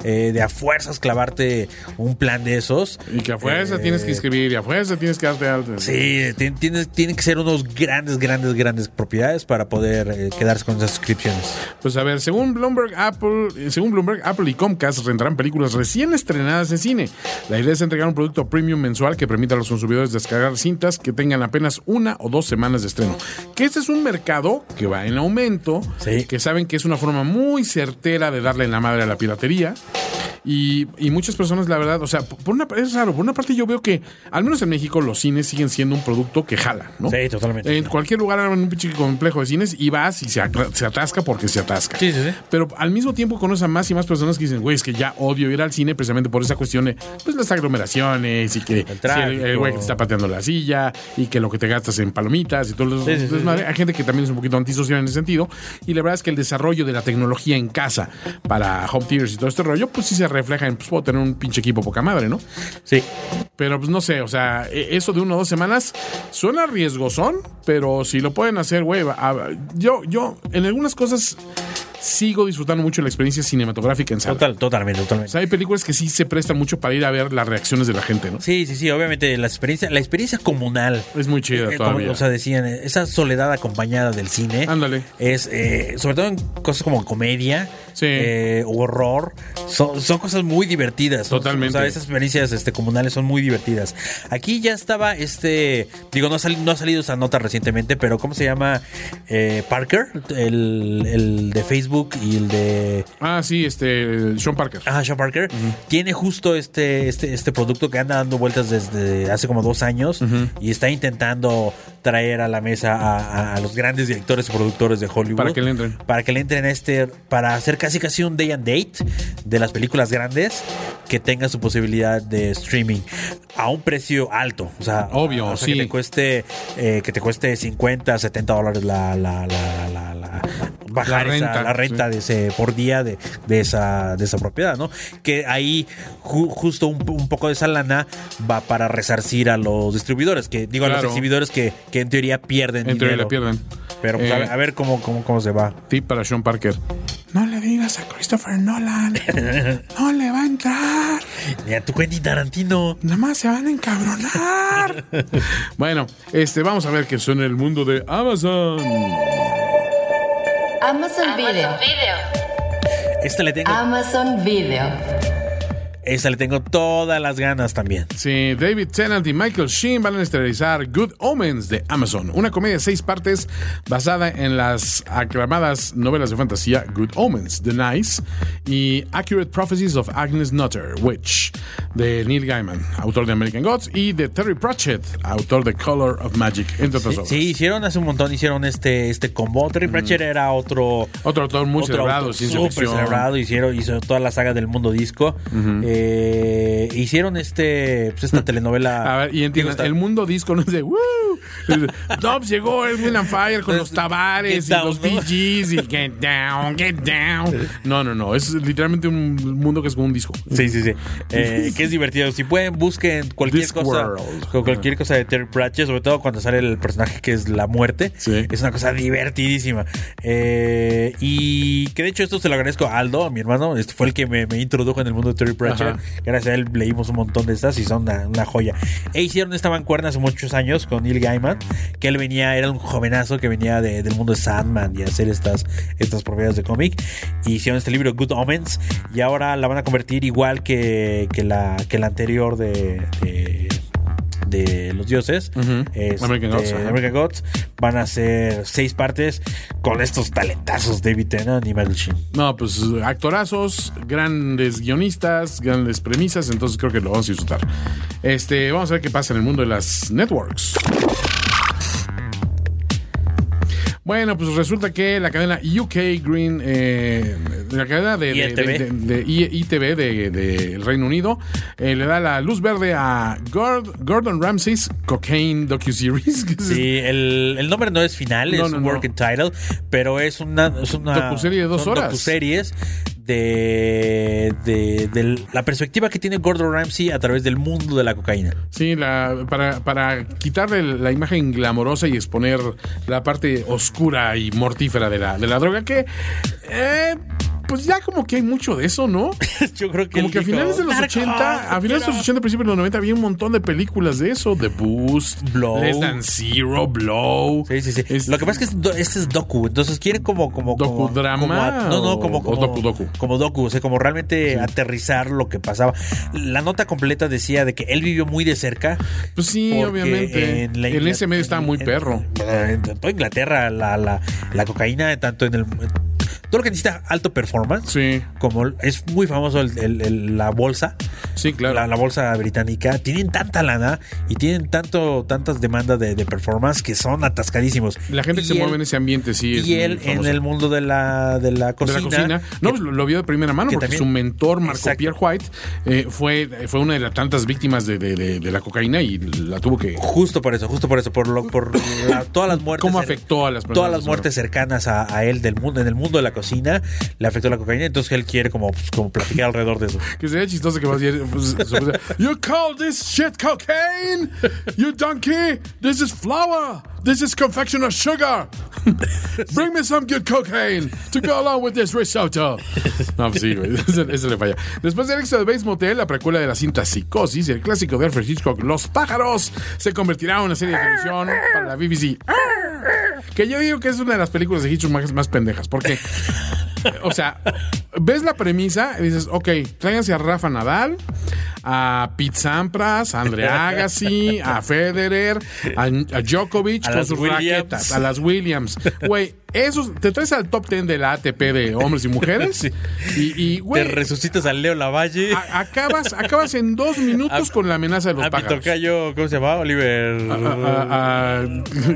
eh, de a fuerzas clavarte un plan de esos. Y que a fuerza eh, tienes que inscribir y a fuerza tienes que darte alta. Sí, tien- tienes- tienen que ser unos grandes, grandes, grandes propiedades para poder eh, quedarse con esas suscripciones. Pues a ver, según Bloomberg, Apple, según Bloomberg, Apple y Comcast rentarán películas recién estrenadas en cine. La idea es entregar un producto premium mensual que permita a los consumidores descargar cintas que tengan apenas una o dos semanas de estreno. Que este es un mercado que va en aumento, Sí. que saben que es una forma muy certera de darle en la madre a la piratería. Y, y muchas personas, la verdad, o sea, por una, es raro, por una parte yo veo que, al menos en México, los cines siguen siendo un producto que jala, ¿no? Sí, totalmente. En cualquier lugar, en un pinche complejo de cines, y vas y se, se atasca porque se atasca. Sí, sí, sí. Pero al mismo tiempo conoces a más y más personas que dicen, güey, es que ya odio ir al cine precisamente por esa cuestión pues las aglomeraciones y que el, tráfico. el güey que te está pateando la silla y que lo que te gastas en palomitas y todo eso. Sí, sí, sí. Hay gente que también es un poquito antisocial en ese sentido. Y la verdad es que el desarrollo de la tecnología en casa para home theaters y todo este rollo, pues sí se refleja en, pues puedo tener un pinche equipo poca madre, ¿no? Sí. Pero pues no sé, o sea, e- eso de una o dos semanas suena riesgosón, pero si lo pueden hacer, güey, yo, yo, en algunas cosas sigo disfrutando mucho la experiencia cinematográfica en sala. Total, totalmente, O totalmente. sea, hay películas que sí se prestan mucho para ir a ver las reacciones de la gente, ¿no? Sí, sí, sí, obviamente la experiencia, la experiencia comunal. Es muy chida eh, como- todavía. o sea, decían, eh, esa soledad acompañada del cine. Ándale. Es, eh, sobre todo en cosas como comedia, Sí. eh, horror, son, son cosas muy divertidas. Totalmente. O sea, esas experiencias este, comunales son muy divertidas. Aquí ya estaba este, digo, no ha, sali- no ha salido esa nota recientemente, pero ¿cómo se llama? Eh, Parker, el, el de Facebook y el de... Ah, sí, este, Sean Parker. Ah, Sean Parker. Tiene justo este, este, este producto que anda dando vueltas desde hace como dos años y está intentando traer a la mesa a, a los grandes directores y productores de Hollywood Para que le entren. para que le entren este para hacer casi casi un day and date de las películas grandes que tengan su posibilidad de streaming a un precio alto o sea Obvio, o sea, sí. que te cueste eh, que te cueste 50 70 dólares la, la, la, la- la- bajar La esa- renta, la renta sí. de ese por día de, de esa de esa propiedad, ¿no? Que ahí ju- justo un, un poco de esa lana va para resarcir a los distribuidores, que digo a los exhibidores que, que en teoría pierden En teoría le pierden. Pero pues, a, Eh, ver, a ver cómo, cómo, cómo se va. Tip para Sean Parker. No le digas a Christopher Nolan. (laughs) No le va a entrar. Mira, tu Quentin Tarantino. Nada más se van a encabronar. (laughs) bueno, este, vamos a ver qué suena el mundo de Amazon. Amazon Video. Esta le tengo, Amazon Video. Esta le tengo todas las ganas también. Sí, David Tennant y Michael Sheen van a estelarizar Good Omens de Amazon, una comedia de seis partes basada en las aclamadas novelas de fantasía Good Omens, The Nice y Accurate Prophecies of Agnes Nutter, Witch, de Neil Gaiman, autor de American Gods, y de Terry Pratchett, autor de Color of Magic, entre otras obras. Sí, hicieron hace un montón, hicieron este, este combo. Terry Pratchett era otro. Otro autor muy otro celebrado, autor ciencia súper ficción. celebrado, hicieron, hizo toda la saga del mundo disco. Eh, hicieron este, pues, esta (laughs) telenovela. A ver, y entiendan, el mundo disco no es de ¡Woo! Dobbs llegó el Win and Fire con los Tavares Get y los Gees y Get Down, Get Down. No, no, no. Es literalmente un mundo que es como un disco. Sí, sí, sí. Eh, (laughs) que es divertido. Si pueden, busquen cualquier cosa. Discworld. con Cualquier cosa de Terry Pratchett, sobre todo cuando sale el personaje que es la muerte. Sí. Es una cosa divertidísima. Eh, y que de hecho esto se lo agradezco a Aldo, a mi hermano. Este fue el que me, me introdujo en el mundo de Terry Pratchett. Gracias a él leímos un montón de estas y son una, joya. E hicieron esta mancuerna hace muchos años con Neil Gaiman, que él venía, era un jovenazo que venía de- del mundo de Sandman y hacer estas, estas propiedades de cómic. Y hicieron este libro Good Omens y ahora la van a convertir igual que, que la, que la anterior de de los dioses este, American Gods. American Gods van a ser seis partes con estos talentazos David Tennant y Michael Sheen No, pues actorazos, grandes guionistas, grandes premisas, entonces creo que lo vamos a disfrutar. Este, vamos a ver qué pasa en el mundo de las networks. Bueno, pues resulta que la cadena UK Green, eh, la cadena de, de- ITV. de- de- ITV de, de Reino Unido, eh, le da la luz verde a Gord- Gordon Ramsay's Cocaine Docuseries. (laughs) Sí, el, el nombre no es final, No, es no, un no. working title, pero es una, es una Docuserie de dos son horas. docuseries de, de, la perspectiva que tiene Gordon Ramsay a través del mundo de la cocaína. Sí, la, para, para quitarle la imagen glamorosa y exponer la parte oscura y mortífera de la, de la droga, que eh, pues ya como que hay mucho de eso, ¿no? (laughs) Yo creo que Como que a finales de los "Narcos, 80, a finales de los 80, principios de los 90 había un montón de películas de eso, The Boost, Blow. Less Than Zero, Blow. Sí, sí, sí. Es- Lo que pasa es que es do- este es docu, entonces quieren como como como- ¿Docudrama como a- no, no, como o- como o docu-docu? como docu, o sea, como realmente aterrizar lo que pasaba. La nota completa decía de que él vivió muy de cerca. Pues sí, porque obviamente. la En ese Ingla- medio estaba muy en- perro. En, en toda Inglaterra la, la, la cocaína tanto en el todo lo que necesita alto performance. Sí, Como es muy famoso el- el- el- la bolsa, sí, claro. la, la bolsa británica, tienen tanta lana y tienen tanto tantas demandas de, de performance que son atascadísimos. La gente que se mueve en ese ambiente, sí. y él en el mundo de la, de la de cocina. la cocina. No, que- pues lo, vio de primera mano que porque también- su mentor, Marco Exacto. Pierre White, eh, fue, fue una de las tantas víctimas de, de- de- de la cocaína y la tuvo que. Justo por eso, justo por eso, por, lo, por la- todas las (laughs) muertes. ¿Cómo afectó a las personas? Todas las muertes cercanas a, a él del mundo, en el mundo de la cocina, le afectó la cocaína, entonces él quiere como, pues, como platicar alrededor de eso. Que sería chistoso que más bien pues, you call this shit cocaine? You donkey? This is flour. This is confection of sugar. Bring me some good cocaine to go along with this risotto. No, pues sí, güey. (laughs) Ese, ese le falla. Después del éxito de Bates Motel, la precuela de la cinta Psicosis, el clásico de Alfred Hitchcock, Los pájaros, se convertirá en una serie de televisión para la BBC. Que yo digo que es una de las películas de Hitchcock más, más pendejas. Porque, o sea, ves la premisa y dices, ok, tráiganse a Rafa Nadal, a Pete Sampras, a Andre Agassi, a Federer, a, a Djokovic A con sus Williams. raquetas, a las Williams. Güey, esos, te traes al top 10 de la ATP de hombres y mujeres. (laughs) Sí. Y, y, Te güey, resucitas al Leo Lavalle. a- acabas, acabas en dos minutos A- con la amenaza de los A mi pájaros. tocayo, ¿cómo se llamaba? Oliver. A-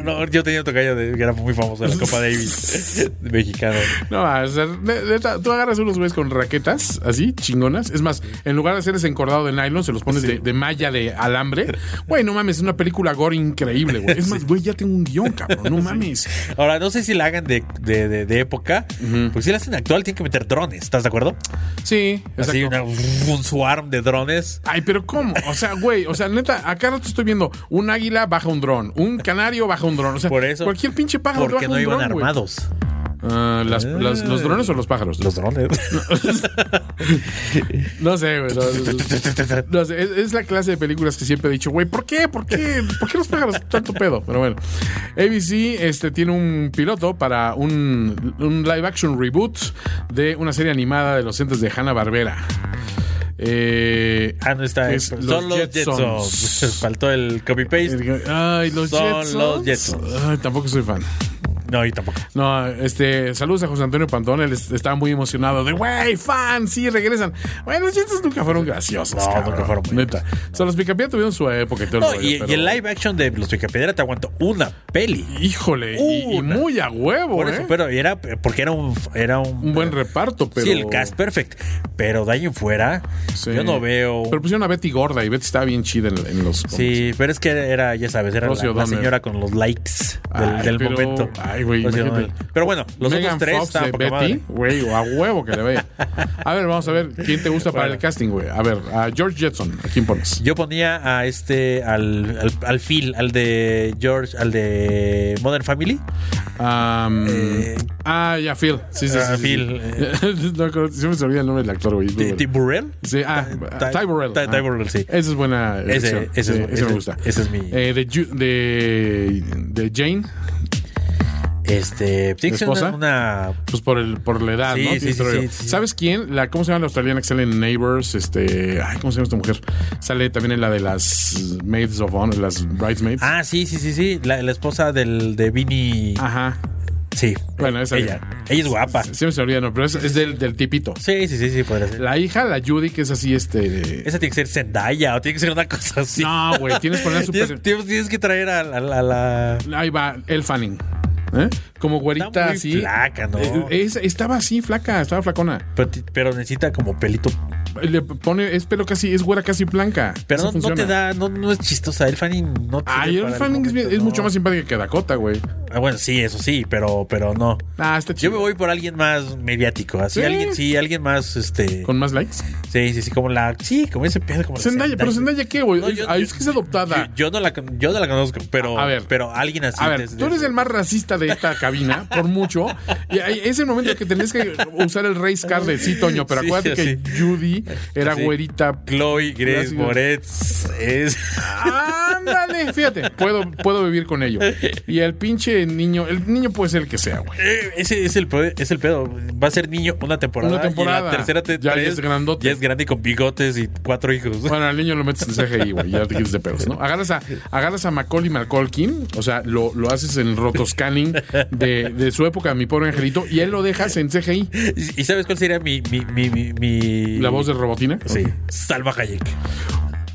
No, yo tenía un tocayo de, que era muy famoso en la Copa Davis (laughs) mexicano. No, o sea, tú agarras unos güeyes con raquetas, así, chingonas. Es más, en lugar de hacer ese encordado de nylon, se los pones de, de malla de alambre. Güey, no mames, es una película gore increíble, güey. Es más, güey, ya tengo un guion, cabrón, no mames. Ahora, no sé si la hagan de, de, de- de época, porque si la hacen actual, tienen que meter drones, ¿estás de acuerdo? Sí, Así, una- un swarm de drones. Ay, pero ¿cómo? O sea, güey, o sea, neta, acá rato estoy viendo un águila baja un dron, un canario baja un dron. O sea, Por eso. cualquier pinche pájaro Porque baja no un iban dron, armados. Ah, las- las- ¿Los drones o los pájaros? Los drones. (laughs) No sé, güey. no- no sé, es, es la clase de películas que siempre he dicho, güey, ¿por qué? ¿Por qué? ¿Por qué los pájaros tanto pedo? Pero bueno. ABC este, tiene un piloto para un, un live action reboot de una serie animada de los entes de Hanna Barbera. Eh, Ah, no está. es Son los Jetsons. Jetsons. (laughs) Faltó el copy-paste. Ay, los Son Jetsons. los Jetsons. Ay, tampoco soy fan. No, y tampoco. No, este, saludos a José Antonio Pantón, él es- estaba muy emocionado de, güey, fan, sí, regresan. Bueno, los Jetsons nunca fueron graciosos, No, cabrón, nunca fueron. Neta. O sea, los Picapiedra tuvieron su época y todo el No, rollo, y, pero- y el live action de Los Picapiedra te aguanto una peli. Híjole, y, y Una. muy a huevo, Por ¿eh? eso, pero era porque era un era un, Un buen reparto, pero... Sí, el cast perfect. Pero de ahí en fuera, Sí. yo no veo. Pero pusieron a Betty gorda y Betty estaba bien chida en, en los... Sí, pero es que era, ya sabes, era la, señora con los likes del, Ay, del pero- momento. Ay, güey, imagínate. O'Donnell. Pero bueno, los Megan otros tres Fox estaban de poca Betty, madre. güey, a huevo que le vaya. A ver, vamos a ver quién te gusta para el casting, güey. A ver, a George Jetson, ¿a quién pones? Yo ponía a este, al, al, al Phil, al de George, al de Modern Family. Am, Eh, ah, ya, Phil. Sí, sí, ah, sí. Phil, sí. (laughs) no, creo- siempre se olvida el nombre del actor, güey. Es muy T- bueno. Tim Burrell. Sí, ah, Ty- Ty Burrell. Ty- Ty Ah. Burrell, sí. Esa es buena Ese- ese es- Sí, ese ese- me gusta. ese es mi- Eh, de, de, de Jane, Este, tiene que ser esposa? una, una- pues por el por la edad, Sí, ¿no? sí, sí. ¿Sabes quién? La, ¿Cómo se llama la australiana que sale en Neighbors? Este, ay, ¿cómo se llama esta mujer? Sale también en la de las Maids of Honor, las Bridesmaids. Ah, sí, sí, sí, sí. La, la esposa del de Vinny. Ajá. Sí. Bueno, esa ella. Ella es guapa. Siempre se olvida, no, pero es, es del, del tipito. Sí, sí, sí, sí, podría ser. La hija, la Judy, que es así, este. Esa tiene que ser Zendaya o tiene que ser una cosa así. No, güey, tienes que poner (laughs) super. tienes- tienes que traer a la. a la- Ahí va, El Fanning. ¿Eh? Como güerita Está muy así. flaca, ¿no? Eh, es- estaba así, flaca, estaba flacona. pero, pero necesita como pelito. Le pone, es pelo casi, es güera casi blanca. Pero no, no te da, no, no es chistosa. El Fanning no te Ay, el Fanning es, es mucho más simpática que Dakota, güey. Ah, bueno, sí, eso sí, pero, pero no. Ah, está Yo me voy por alguien más mediático. Así, Sí. alguien, sí, alguien más, este. ¿Con más likes? Sí, sí, sí, como la. Sí, como ese pedo, como la Zendaya, pero Zendaya, ¿qué, güey? No, Es- yo- ay, yo- es que es adoptada. Yo, yo no la, yo no la conozco, pero. A ver. Pero alguien así. A ver, de- de- tú eres el más racista de esta cabina, por mucho. Y ahí- es el momento que tenés que usar el race card de sí, Toño. Pero (laughs) Sí, acuérdate sí. que Judy era Sí. güerita. Chloe Grace. Moretz es. Ándale, fíjate, puedo, puedo vivir con ello. Y el pinche niño, el niño puede ser el que sea, güey. Eh, Ese es el, es el pedo. Va a ser niño una temporada. Una temporada. Y la tercera te Ya es grandote. Ya es grande y con bigotes y cuatro hijos. Bueno, al niño lo metes en CGI, güey, ya te quites de pedos, ¿no? Agarras a, agarras a Macaulay Malcolkin, o sea, lo, lo haces en rotoscanning de, de su época, mi pobre angelito, y él lo dejas en CGI. ¿Y y sabes cuál sería mi. mi, mi, mi, mi- La voz de Robotina. Sí. Salva Hayek.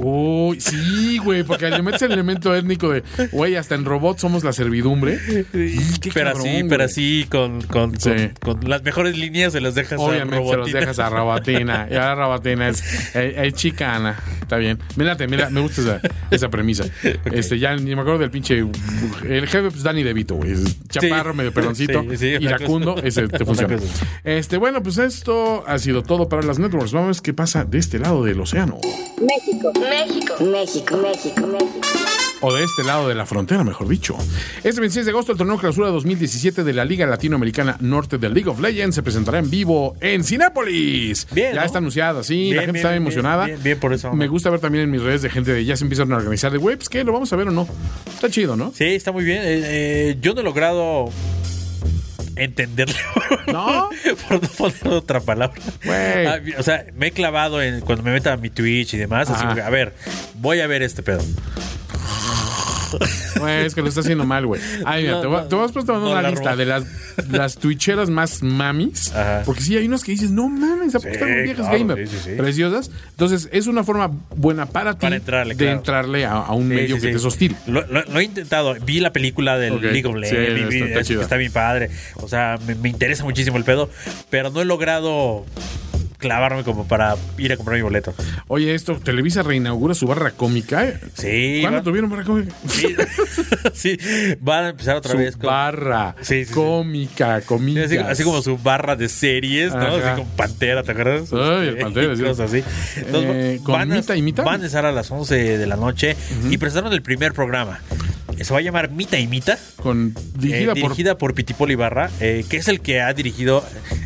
Uy, sí, güey, porque le metes el elemento étnico de, güey, hasta en robot somos la servidumbre. qué Pero cabrón, así, güey. pero así, con, con, Sí. con, con las mejores líneas se las dejas a Obviamente se los Robotina. dejas a Robotina. (laughs) Y ahora Robotina es, es, es chicana. Está bien. Mírate, mira, me gusta esa. esa premisa. Este, ya ni me acuerdo del pinche. El jefe, pues Danny DeVito, güey. Es Chaparro, Sí. medio peloncito, Sí, iracundo, ese te funciona. Este, bueno, pues esto ha sido todo para las networks. Vamos a ver qué pasa de este lado del océano. México. México. México. México. México. O de este lado de la frontera, mejor dicho. Este 26 de agosto, el torneo clausura 2017 de la Liga Latinoamericana Norte del League of Legends se presentará en vivo en Cinépolis. Bien, Ya ¿no? está anunciada, sí. Bien, la gente bien, está bien, emocionada. bien, bien por eso. Me gusta ver también en mis redes de gente de ya se empiezan a organizar de web. Pues que lo vamos a ver o no. Está chido, ¿no? Sí, está muy bien. Eh, eh, yo no he logrado entenderlo. ¿No? (laughs) Por no poner otra palabra. Güey. Ah, o sea, me he clavado en cuando me meto a mi Twitch y demás. Así Ajá. que, a ver, voy a ver este pedo. (laughs) Güey, es que lo está haciendo mal, güey. Ay, mira, No, te, no, te vas poniendo no una la lista de las, las twitcheras más mamis. Ajá. Porque sí, hay unas que dices, no mames, ¿a poco Sí, están muy viejas claro, gamer? sí, sí, sí. Preciosas. Entonces, es una forma buena para ti entrarle, de claro. entrarle a, a un medio que te es hostil. Lo, lo- lo he intentado. Vi la película del. League of Legends. está- está está bien padre. O sea, me, me interesa muchísimo el pedo. Pero no he logrado clavarme como para ir a comprar mi boleto. Oye, esto, Televisa reinaugura su barra cómica. ¿eh? Sí. ¿Cuándo va- tuvieron barra cómica? Sí, (laughs) sí, van a empezar otra Su vez con. barra Sí, cómica, Sí, comillas. Así, así como su barra de series, ¿no? Ajá. Así como Pantera, ¿te acuerdas? Ay, el Pantera, sí. cosas así. Eh, ¿con a- Mita y Mita? Van a estar a las 11 de la noche y presentaron el primer programa. Se va a llamar Mita y Mita. Con, dirigida, eh, dirigida por, Pitipol Ibarra, eh, que es el que ha dirigido,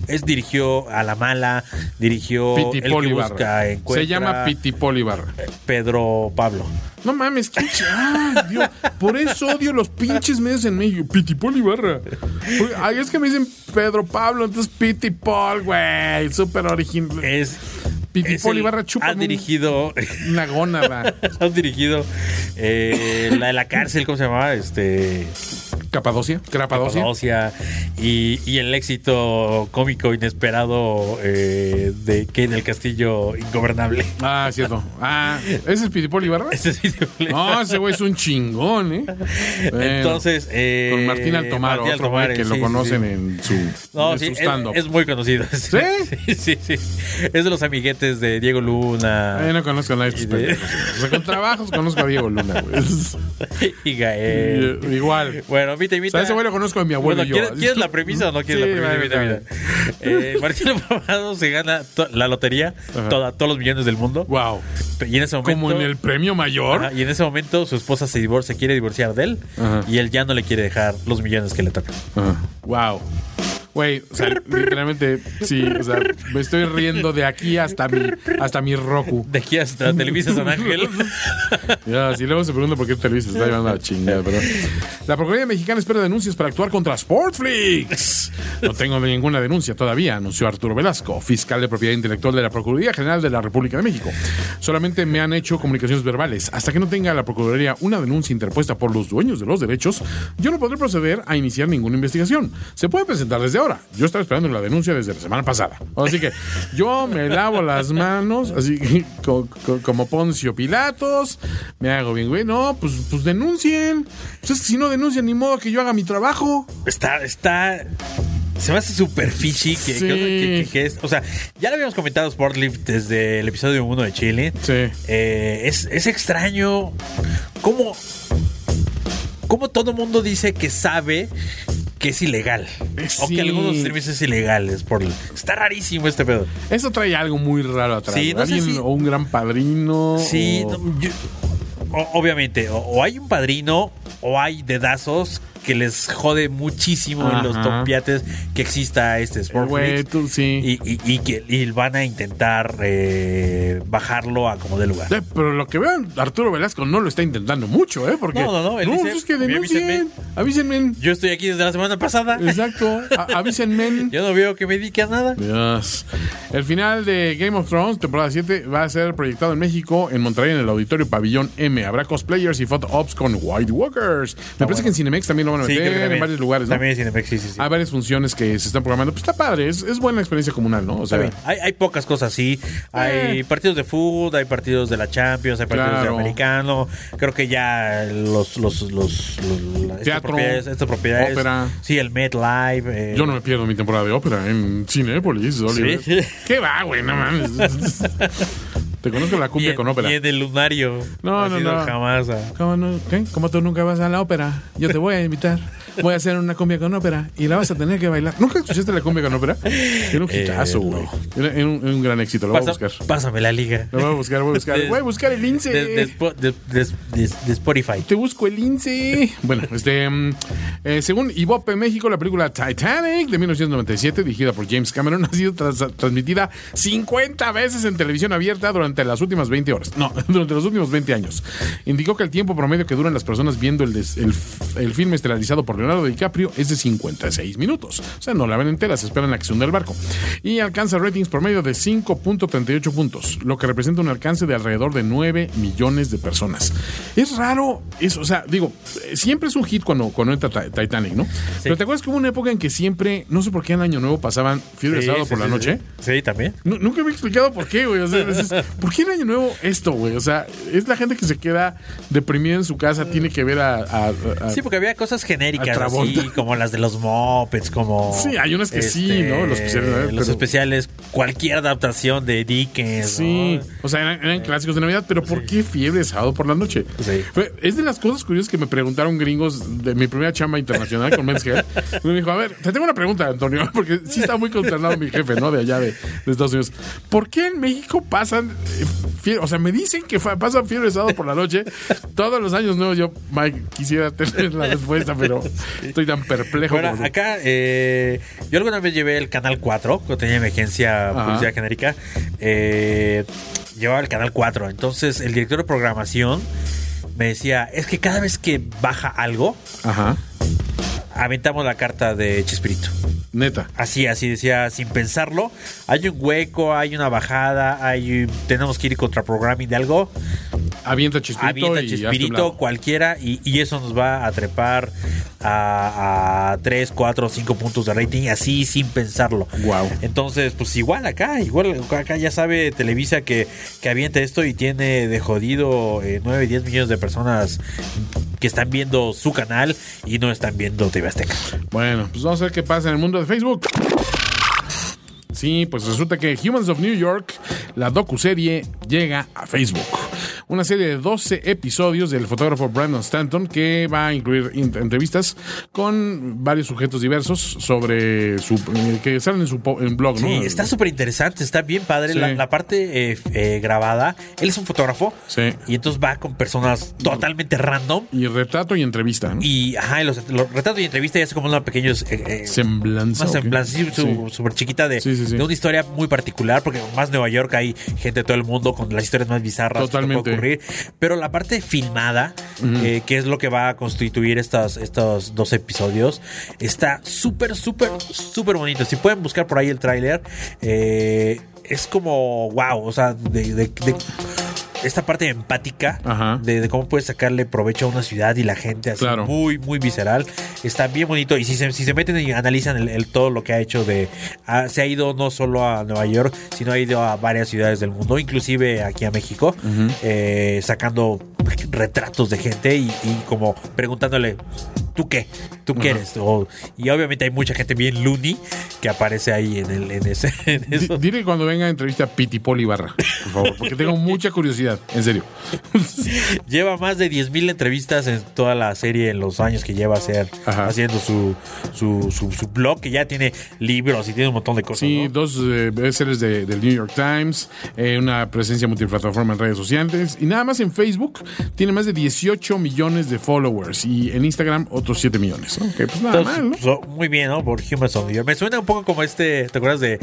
es dirigió a La Mala, dirigió por El que busca, encuentra, Se llama Pitipol Ibarra. Pedro Pablo. No mames, qué ay, Dios. Por eso odio los pinches medios en México. Pitipol Ibarra. Porque- Ay, es que me dicen Pedro Pablo, entonces Pitipol, güey. Súper original. Es, Pitipol es el- Ibarra chupa ha un- dirigido Una gónada. (laughs) ha dirigido eh, la de la cárcel, ¿cómo se llamaba? Este Capadocia. Crapadocia. Capadocia y, y el éxito cómico inesperado eh, de que en el castillo ingobernable. Ah, cierto. Ah, ¿ese es Pitipol Ibarra? Este sitio. No, ese güey es un chingón, ¿eh? Bueno, Entonces, eh, con Martín Altomar, Martín otro güey que sí, lo conocen sí. en su, No, en sí, su es, es muy conocido. ¿Sí? (laughs) sí, sí, sí. Es de los amiguetes de Diego Luna Ay, no conozco a nadie de estos de- pendejos. O sea, con trabajos conozco a Diego Luna, güey. (laughs) y Gael. Y- Igual. Bueno, Vita y O sea, ese güey lo conozco de mi abuelo Bueno, y yo. ¿quieres, quieres la premisa o no quieres Sí, la premisa? Eh, (laughs) Martín Alvarado se gana la lotería, toda- todos los millones del mundo. Wow. Y en ese momento. Como en el premio mayor. Ajá, y en ese momento su esposa se divorcia, quiere divorciar de él Ajá. y él ya no le quiere dejar los millones que le tocan. Wow. Güey, o sea, literalmente, sí, o sea, me estoy riendo de aquí hasta mi, hasta mi Roku. De aquí hasta Televisa San Ángel. (laughs) Ya, si luego se pregunta por qué Televisa se está llevando a la chingada, pero. La Procuraduría Mexicana espera denuncias para actuar contra Sportflix. No tengo ninguna denuncia todavía, anunció Arturo Velasco, fiscal de propiedad intelectual de la Procuraduría General de la República de México. Solamente me han hecho comunicaciones verbales. Hasta que no tenga la Procuraduría una denuncia interpuesta por los dueños de los derechos, yo no podré proceder a iniciar ninguna investigación. Se puede presentar desde ahora. Yo estaba esperando la denuncia desde la semana pasada. Así que yo me lavo las manos, así que co- co- como Poncio Pilatos, me hago bien, güey. No, pues, pues denuncien. Pues es que si no denuncian, ni modo que yo haga mi trabajo. Está, está. Se me hace súper fishy que, Sí. que- que- que es. O sea, ya lo habíamos comentado Sportlift desde el episodio 1 de Chile. Sí. Eh, es, es extraño cómo. Cómo todo mundo dice que sabe que es ilegal. O Sí. que algunos servicios es ilegales. Por, está rarísimo este pedo. Eso trae algo muy raro atrás. Sí, ¿no? sé si- O un gran padrino. Sí, o- no, yo- o- obviamente, o, o hay un padrino o hay dedazos que les jode muchísimo en los topiates que exista este Eh, tú sí. Y, y- y que y van a intentar eh, bajarlo a como de lugar. Eh, Pero lo que vean, Arturo Velasco no lo está intentando mucho, ¿eh? Porque. No, no, no, dice, es que "Oye, denuncien. avísenme". Avísenme. Yo estoy aquí desde la semana pasada. Exacto. A- (laughs) avísenme. Yo no veo que me dedique a nada. Dios. El final de Game of Thrones, temporada 7, va a ser proyectado en México, en Monterrey, en el Auditorio Pabellón M. Habrá cosplayers y photo ops con White Walkers. Me parece que en Cinemex también lo van a Sí, meter, que en varios lugares, ¿no? También en Cinemex, sí, sí, sí. Hay varias funciones que se están programando. Pues está padre, es, es buena experiencia comunal, ¿no? O sea. Hay, hay pocas cosas así. Hay Eh. partidos de fútbol, hay partidos de la Champions, hay partidos Claro. de americano. Creo que ya los los los, los- Teatro, propiedades, estas propiedades. ópera. Sí, el Met Live. eh, yo no me pierdo mi temporada de ópera en Cinépolis, Oliver. Sí. ¿Qué va, güey? No mames. (laughs) Te conozco la cumbia con ópera. Ni en el lunario. No, no, no. Jamás. ah. ¿Cómo, no? ¿Qué? ¿Cómo tú nunca vas a la ópera? Yo te voy a invitar. Voy a hacer una cumbia con ópera y la vas a tener que bailar. ¿Nunca escuchaste la cumbia con ópera? Era un Eh, hitazo, güey. Era un, gran éxito. Lo voy a Pasa- buscar. Pásame la liga. Lo voy a buscar, voy a buscar. De- Voy a buscar el lince. De, de Spo- de- de- de- de Spotify. Te busco el lince. Bueno, este, mm, eh, según Ibope México, la película Titanic de 1997, dirigida por James Cameron, (laughs) ha sido transmitida 50 veces en televisión abierta durante las últimas 20 horas. No, (laughs) durante los últimos 20 años. Indicó que el tiempo promedio que duran las personas viendo el, des- el, el filme estelarizado por Leonardo DiCaprio es de 56 minutos. O sea, no la ven entera, se esperan la acción del barco. Y alcanza ratings promedio de 5.38 puntos, lo que representa un alcance de alrededor de 9 millones de personas. Es raro eso, o sea, digo, siempre es un hit cuando, cuando entra Ti- Titanic, ¿no? Pero te acuerdas que hubo una época en que siempre, no sé por qué en Año Nuevo pasaban Fiebre Sí, Sábado sí, por la noche. Sí, también. Nu- Nunca me he explicado por qué, güey. O sea, ¿por qué en Año Nuevo esto, güey? O sea, es la gente que se queda deprimida en su casa, tiene que ver a. a- a- Sí, porque había cosas genéricas así, como las de los Muppets, como... este, Sí, hay unas que sí, ¿no? Los especiales, ¿eh? los Pero- especiales, cualquier adaptación de Dickens, Sí, ¿no? o sea, eran, eran clásicos de Navidad, pero ¿por qué fiebre de sábado por la noche? Sí. Fue- Es de las cosas curiosas que me preguntaron gringos de mi primera chamba internacional con Men's Health. Me dijo, a ver, te tengo una pregunta, Antonio, (laughs) porque sí está muy consternado mi jefe, ¿no? De allá de, de Estados Unidos. ¿Por qué en México pasan eh? O sea, me dicen que pasan fiebre sábado por la noche todos los años nuevos. Yo, Mike, quisiera tener la respuesta, pero (laughs) estoy tan perplejo. Bueno, como acá eh, yo alguna vez llevé el canal 4, cuando tenía emergencia Ajá. publicidad genérica. eh, llevaba el canal 4. Entonces, el director de programación me decía: Es que cada vez que baja algo, Ajá, aventamos la carta de Chespirito. neta. Así, así decía, sin pensarlo. Hay un hueco, hay una bajada, hay tenemos que ir contra programming de algo. Avienta chispirito Avienta y Chespirito, cualquiera, y, y eso nos va a trepar a, a 3, 4, 5 puntos de rating, así sin pensarlo. Guau. Entonces, pues igual acá, igual acá ya sabe Televisa que, que avienta esto y tiene de jodido eh, 9, 10 millones de personas que están viendo su canal y no están viendo TV Azteca. Bueno, pues vamos a ver qué pasa en el mundo de Facebook. Sí, pues resulta que Humans of New York, la docuserie, llega a Facebook. Una serie de 12 episodios del fotógrafo Brandon Stanton que va a incluir in- entrevistas con varios sujetos diversos sobre su eh, que salen en su en blog, ¿no? Sí, está súper interesante, está bien padre Sí. la, la parte eh, eh, grabada. Él es un fotógrafo Sí. y entonces va con personas totalmente random. Y retrato y entrevista, ¿no? Y ajá, y los, los retratos y entrevista ya es como una pequeña eh, Semblanza. una semblanza sí, su- Sí. súper chiquita de, de una historia muy particular, porque más Nueva York hay gente de todo el mundo con las historias más bizarras Totalmente. Ocurrir. Pero la parte filmada, eh, que es lo que va a constituir estas, estos dos episodios, está súper, súper, súper bonito. Si pueden buscar por ahí el tráiler, eh, es como wow, o sea, de- de- de esta parte empática de, de cómo puedes sacarle provecho a una ciudad y la gente así Claro. muy, muy visceral. Está bien bonito. Y si se, si se meten y analizan el, el- todo lo que ha hecho de... ah, se ha ido no solo a Nueva York, sino ha ido a varias ciudades del mundo, inclusive aquí a México, eh, sacando retratos de gente y, y como preguntándole, ¿tú qué? ¿Tú qué eres? O- y obviamente hay mucha gente bien loony que aparece ahí en, el, en, ese, (laughs) en Di- eso. Dile cuando venga a entrevista a Piti Poli Barra, por favor, porque tengo mucha curiosidad, en serio. (laughs) Lleva más de 10.000 entrevistas en toda la serie en los años que lleva a hacer, haciendo su, su, su, su blog, que ya tiene libros y tiene un montón de cosas. Sí, ¿no? dos eh, bestsellers de, del New York Times, eh, una presencia multiplataforma en redes sociales y nada más en Facebook tiene más de 18 millones de followers y en Instagram otros 7 millones. ¿no? Que pues nada Entonces, mal, ¿no? so- muy bien, ¿no? Por York. Me suena un poco como este, ¿te acuerdas de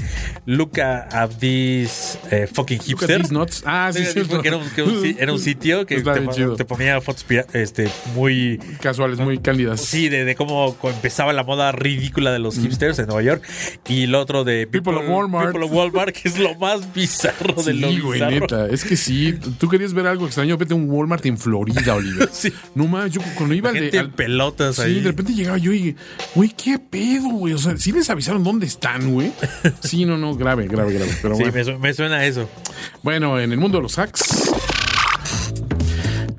Luca at this eh, fucking hipster? nuts. Ah, sí, sí. que era, un, que un (laughs) era un sitio que Está te, ponía fotos este, muy Casuales, muy cándidas. Sí, de, de cómo empezaba la moda ridícula de los hipsters en Nueva York. Y el otro de People of Walmart. People of Walmart, que es lo más bizarro de lo Sí, güey, bizarro. neta. Es que sí. Tú querías ver algo extraño, vete a un Walmart en Florida, Oliver. (laughs) Sí. No más, yo cuando iba Gente de. al- pelotas Sí, ahí. de repente llegaba yo y, güey, ¿qué pedo, güey? O sea, ¿sí les avisaron dónde están, güey? (laughs) Sí, no, no, grave, grave, grave. Pero Sí, bueno. me, su- me suena a eso. Bueno, en el mundo de los hacks.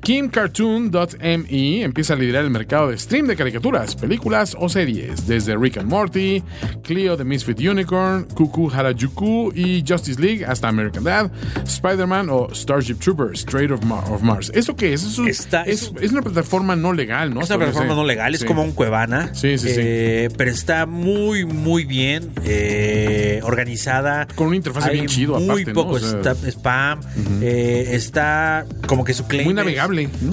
KimCartoon.me empieza a liderar el mercado de stream de caricaturas, películas o series, desde Rick and Morty, Cleo the Misfit Unicorn, Kuku Harajuku y Justice League hasta American Dad, Spider-Man o Starship Troopers, Straight of, Ma- of Mars. ¿Eso qué es? Eso Está- es, es- una plataforma no legal, ¿no? Es una plataforma no legal, es Sí. como un Cuevana. Sí, sí, sí. Eh, Pero está muy, muy bien eh, organizada. Con una interfaz bien chido, Muy aparte, ¿no? poco O sea- spam. eh, está como que su claim. Muy es-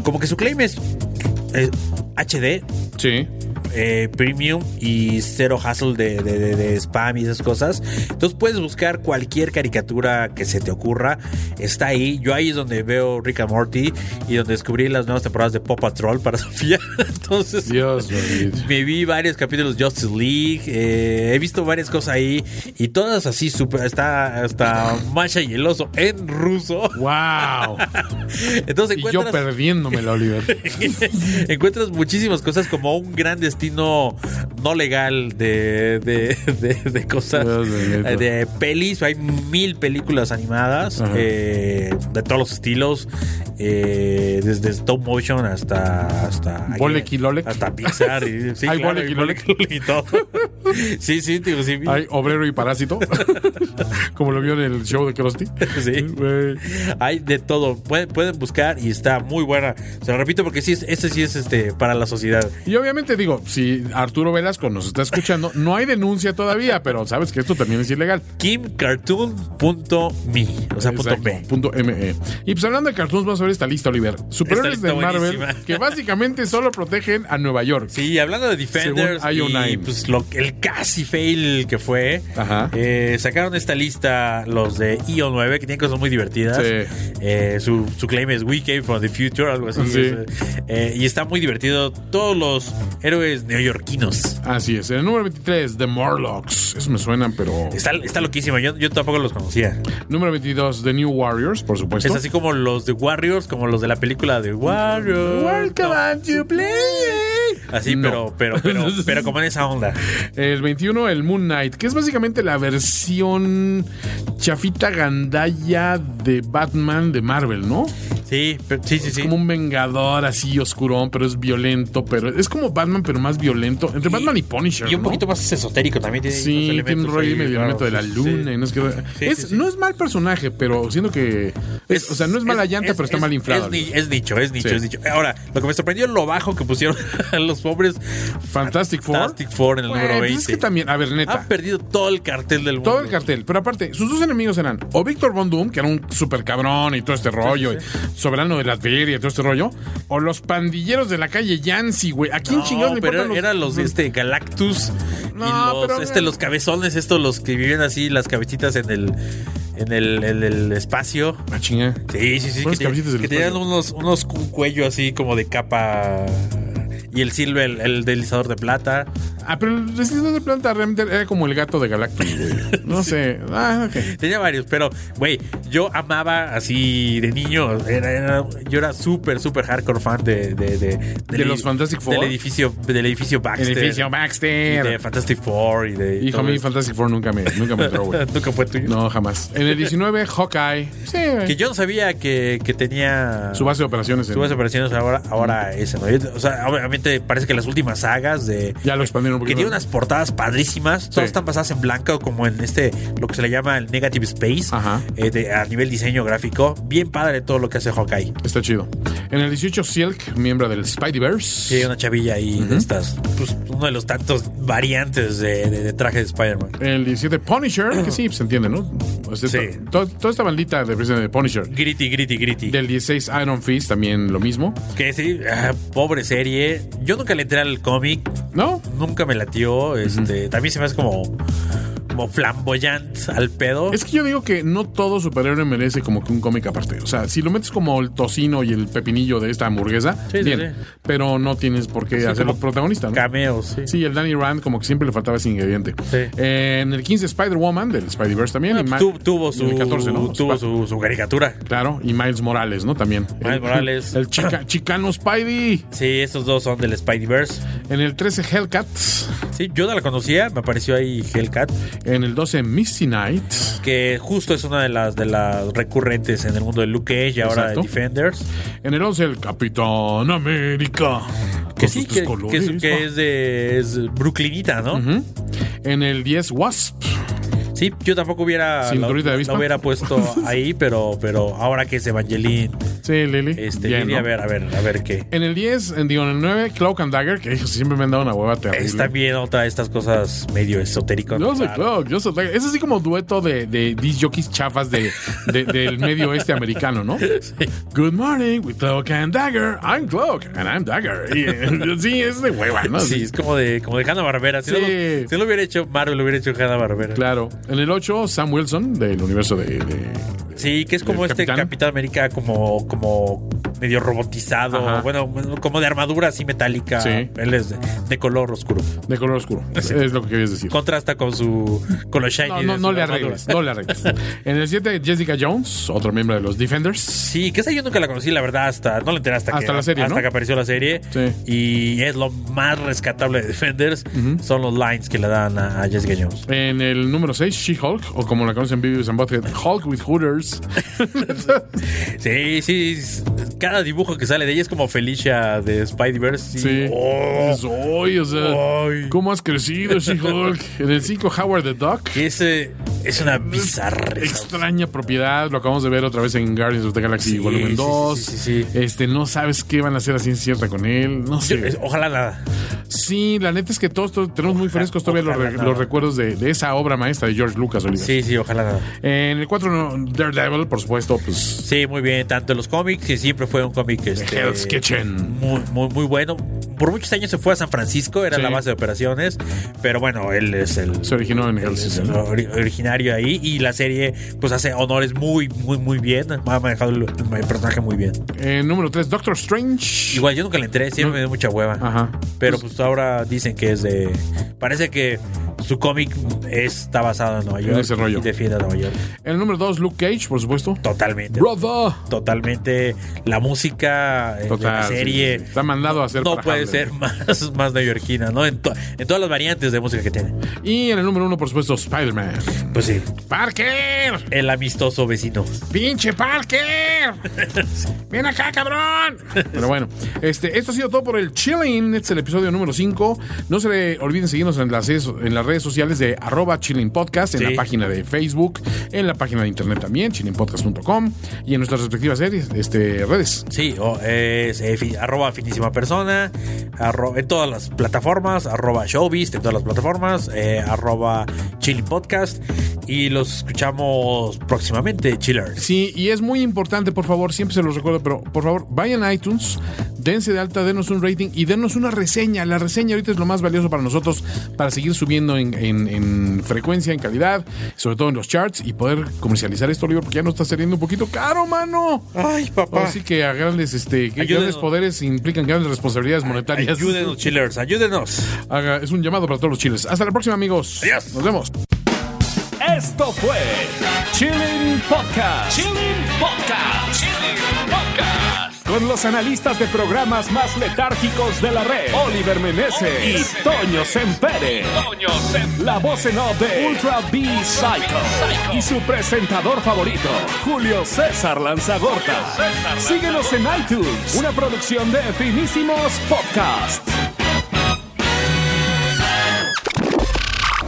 Como que su claim es eh, HD. Sí. Eh, premium y cero hassle de, de- de- de spam y esas cosas. Entonces puedes buscar cualquier caricatura que se te ocurra. Está ahí. Yo ahí es donde veo Rick and Morty y donde descubrí las nuevas temporadas de Paw Patrol para (laughs) Sofía. Entonces Dios me vi varios capítulos de Justice League. eh, he visto varias cosas ahí y todas así súper. Está hasta Masha y el oso en ruso. ¡Wow! (laughs) Entonces y yo encuentras perdiéndomela, Oliver. (laughs) encuentras muchísimas cosas como un gran destino no legal de, de, de- de cosas de pelis hay mil películas animadas eh, de todos los estilos eh, desde stop motion hasta hasta Bolek y Lolek. hasta Pixar y, sí, Hay claro, Bolek y Lolek. Y todo (laughs) sí sí sí, Hay obrero y parásito. (laughs) Como lo vio en el show de Krusty. Sí. Hay de todo. Pueden, pueden buscar y está muy buena. Se lo repito porque sí, es- este sí es este para la sociedad. Y obviamente digo, si Arturo Velasco nos está escuchando, no hay denuncia todavía, pero sabes que esto también es ilegal. KimCartoon.me. O sea, punto me. punto ME. Y pues hablando de cartoons, vamos a ver esta lista, Oliver. Superhéroes de Marvel buenísima. que básicamente solo protegen a Nueva York. Sí, hablando de Defenders Según IO9. y pues lo, el casi fail que fue, Ajá. eh, sacaron esta lista los de IO9 que tienen cosas muy divertidas. Sí. Eh, su, su claim es We Came from the Future, algo así. Sí. Es, eh, y está muy divertido. Todos los héroes neoyorquinos. Así es. En el número 23, The Morlocks. Eso me suena, pero. Está, está loquísimo. Yo, yo tampoco los conocía. Número 22, The New Warriors, por supuesto. Es así como los de Warriors, como los de la película de Warriors. Welcome to play. Así, No. pero, pero, pero, (laughs) pero como en esa onda. El 21, el Moon Knight, que es básicamente la versión chafita gandalla de Batman de Marvel, ¿no? Sí, pero- sí, sí, sí. Como un vengador así oscurón, pero es violento, pero es como Batman, pero más violento. Entre Batman y Punisher. Y un ¿no? poquito más esotérico también. Tiene Sí, tiene un rollo medio elemento de la luna. Y no, es que- es- no es mal personaje, pero siento que. es- o sea, no es mala llanta, pero está mal inflado. Es, ni- es nicho, es es nicho. Ahora, lo que me sorprendió es lo bajo que pusieron (laughs) a los pobres Fantastic Four. Fantastic Four en el Bueno, número pues 20. es que también, a ver, neta. Han perdido todo el cartel del mundo. Todo el cartel, pero aparte, sus dos enemigos eran o Víctor Von Doom, que era un super cabrón y todo este rollo, y soberano de la feria y todo este rollo, o los pandilleros de la calle Yancy, güey. ¿A quién No, chingados le pero eran los de este Galactus No, y los, pero- este, los cabezones, estos los que vivían así, las cabecitas en el en el, en el espacio. Ah, chinga. Sí, sí, sí. Que, que tenían unos, unos un cuello así como de capa. Y el silver, el, el deslizador de plata. Ah, pero el deslizador de planta realmente era como el gato de Galactus, güey. No (laughs) sé. Ah, ok. Tenía varios, pero, güey, yo amaba así de niño. Era, era- yo era súper, súper hardcore fan de, de, de, del- los Fantastic Four? Del edificio, del edificio Baxter. Edificio Y Baxter. de Fantastic Four y de. Hijo, a mí. Fantastic Four nunca me, nunca me entró, güey. (laughs) Nunca fue tuyo. No, jamás. En el 19, Hawkeye. Sí, güey. Que yo no sabía que, que tenía. Su base de operaciones. Su base de operaciones ahora, ahora ese, ¿no? O sea, obviamente parece que las últimas sagas de. Ya lo un Que tiene unas portadas padrísimas. Todas están basadas en blanco, como en este, lo que se le llama el Negative Space. Ajá. eh, de- a nivel diseño gráfico. Bien padre todo lo que hace Hawkeye. Está chido. En el 18, Silk, miembro del Spideyverse. Sí, una chavilla ahí de estas. Pues uno de los tantos variantes de, de- de traje de Spider-Man. El 17, Punisher, que sí, se entiende, ¿no? O sea, Sí. to- to- toda esta bandita de, de Punisher. Gritty, gritty, gritty. Del 16, Iron Fist, también lo mismo. Que sí, ah, pobre serie. Yo nunca le entré al cómic. ¿No? Nunca me latió. Este, También se me hace como, como flamboyant al pedo. Es que yo digo que no todo superhéroe merece como que un cómic aparte. O sea, si lo metes como el tocino y el pepinillo de esta hamburguesa, Sí, bien. sí. Pero no tienes por qué hacerlo protagonista, ¿no? Cameos, sí. Sí, el Danny Rand como que siempre le faltaba ese ingrediente. Sí. Eh, en el 15, Spider-Woman, del Spideyverse también. Ah, y Ma- tu- tuvo su, en el 14, ¿no? tuvo su, su caricatura. Claro, y Miles Morales, ¿no? También. Miles El- Morales. (laughs) El chica- chicano Spidey. Sí, estos dos son del Spideyverse. En el 13, Hellcat. Sí, yo no la conocía, me apareció ahí Hellcat. En el 12, Misty Knight. Que justo es una de las de las recurrentes en el mundo de Luke Cage y ahora de. Defenders. En el 11, el Capitán América. Que sí, que, que es, que es de es brooklynita, ¿no? En el 10, Wasp. Sí, yo tampoco hubiera, la- de la hubiera puesto (laughs) ahí, pero, pero ahora que es Evangeline, Sí, Lily. este, Bien, Lily, ¿no? a ver, a ver, a ver qué. En el 10, en, digo, en el 9, Cloak and Dagger, que ellos siempre me han dado una hueva terrible. Está bien otra de estas cosas medio esotéricas. Yo soy. Cloak, yo soy Dagger. Es así como dueto de, de jockeys chafas de, de- del medio oeste americano, ¿no? (laughs) Good morning, with Cloak and Dagger. I'm Cloak and I'm Dagger. Y, eh, sí, es de hueva, ¿no? Sí, es como de, como de Hanna Barbera. Si, Sí. no si lo hubiera hecho Marvel, lo hubiera hecho Hanna Barbera. Claro. En el 8, Sam Wilson, del universo de. de- Sí, que es como ¿El este Capitán? Capitán, América, como, como medio robotizado. Ajá. Bueno, como de armadura así metálica. Sí. Él es de, de color oscuro. de color oscuro. (laughs) Es lo que querías decir. Contrasta con su. con los shiny. No, no, le arregles, no le arregles. En el 7, Jessica Jones, otro miembro de los Defenders. Sí, que esa yo nunca la conocí, la verdad, hasta. No la enteré hasta, Hasta que, la serie, hasta ¿no? que apareció la serie. Sí. Y es lo más rescatable de Defenders. Son los lines que le dan a, a Jessica Jones. En el número 6, She-Hulk, o como la conocen Beavis and Butthead, Hulk with Hooters. (laughs) Sí, sí. Cada dibujo que sale de ella es como Felicia de Spideyverse. Sí. Oh, Es hoy, o sea, Ay. ¿cómo has crecido, (laughs) She-Hulk? En el 5, Howard the Duck. ese es una bizarra. Extraña propiedad, lo acabamos de ver otra vez en Guardians of the Galaxy Sí, Volumen sí, 2. sí, sí, sí. Este, no sabes qué van a hacer a ciencia cierta con él. No sé. Ojalá nada. Sí, la neta es que todos, todos tenemos muy frescos todavía los, ojalá los recuerdos de, de esa obra maestra de George Lucas, Oliver. Sí, sí, ojalá nada. En el 4, Daredevil, por supuesto, pues. Sí, muy bien. Tanto en los cómics, que siempre fue un cómic este, Hell's Kitchen. Muy, muy, muy bueno. Por muchos años se fue a San Francisco, era Sí. la base de operaciones. Pero bueno, él es el, Se originó en Hell's Kitchen. originario ahí. Y la serie, pues hace honores muy, muy, muy bien. Ha manejado el, el personaje muy bien. En número 3, Doctor Strange. Igual yo nunca le entré, siempre No. me dio mucha hueva. Ajá. Pero pues ahora dicen que es de. Parece que su cómic está basado en Nueva York. ese rollo. Y defiende a Nueva York. En el número 2, Luke Cage, por supuesto. Totalmente. Brother. Totalmente. La música eh, de Total, la serie. sí, sí. Está mandado a hacer No puede Hamlet. ser más, (laughs) más neoyorquina, ¿no? En, to- en todas las variantes de música que tiene. Y en el número 1, por supuesto, Spider-Man. Pues sí. ¡Parker! El amistoso vecino. ¡Pinche Parker! (laughs) ¡Ven acá, cabrón! Pero bueno, este, esto ha sido todo por el Chilling. Este es el episodio número 5. No se le olviden seguirnos en las, en las redes sociales de arroba Chilling Podcast, en Sí. la página de Facebook, en la página de internet también, chillingpodcast.com y en nuestras respectivas series, este, redes. Sí, es eh, arroba finísima persona, arro- en todas las plataformas, arroba showbiz en todas las plataformas, eh, arroba chilling podcast y los escuchamos próximamente, chillers. Sí, y es muy importante, por favor, siempre se los recuerdo, pero por favor, vayan a iTunes, dense de alta, denos un rating y denos una reseña. La reseña ahorita es lo más valioso para nosotros para seguir subiendo en, en- en frecuencia, en calidad, sobre todo en los charts y poder comercializar esto, Oliver, porque ya nos está saliendo un poquito caro, mano. Ay, papá. Así que a grandes, este, que grandes poderes implican grandes responsabilidades monetarias. Ayúdenos, chillers, ayúdenos. Haga- es un llamado para todos los chiles. Hasta la próxima, amigos. Adiós. Nos vemos. Esto fue Chilling Podcast. Chilling Podcast. Con los analistas de programas más letárgicos de la red, Oliver Meneses y Toño Sempere. La voz en off de Ultra B Psycho. Y su presentador favorito, Julio César Lanzagorta. Síguenos en iTunes, una producción de Finísimos Podcast.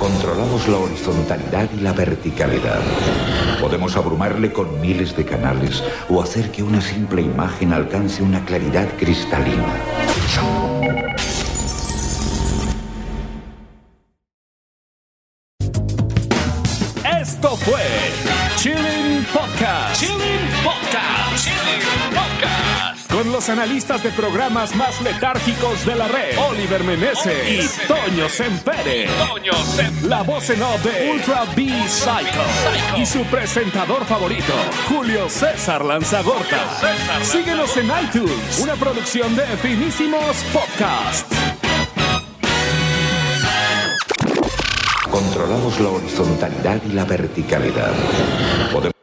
Controlamos la horizontalidad y la verticalidad. Podemos abrumarle con miles de canales o hacer que una simple imagen alcance una claridad cristalina. Los analistas de programas más letárgicos de la red, Oliver Meneses y Toño Sempere. La voz en off de Ultra B Psycho. Y su presentador favorito, Julio César Lanzagorta. Síguenos en iTunes, una producción de Finísimos Podcast. Controlamos la horizontalidad y la verticalidad. Podemos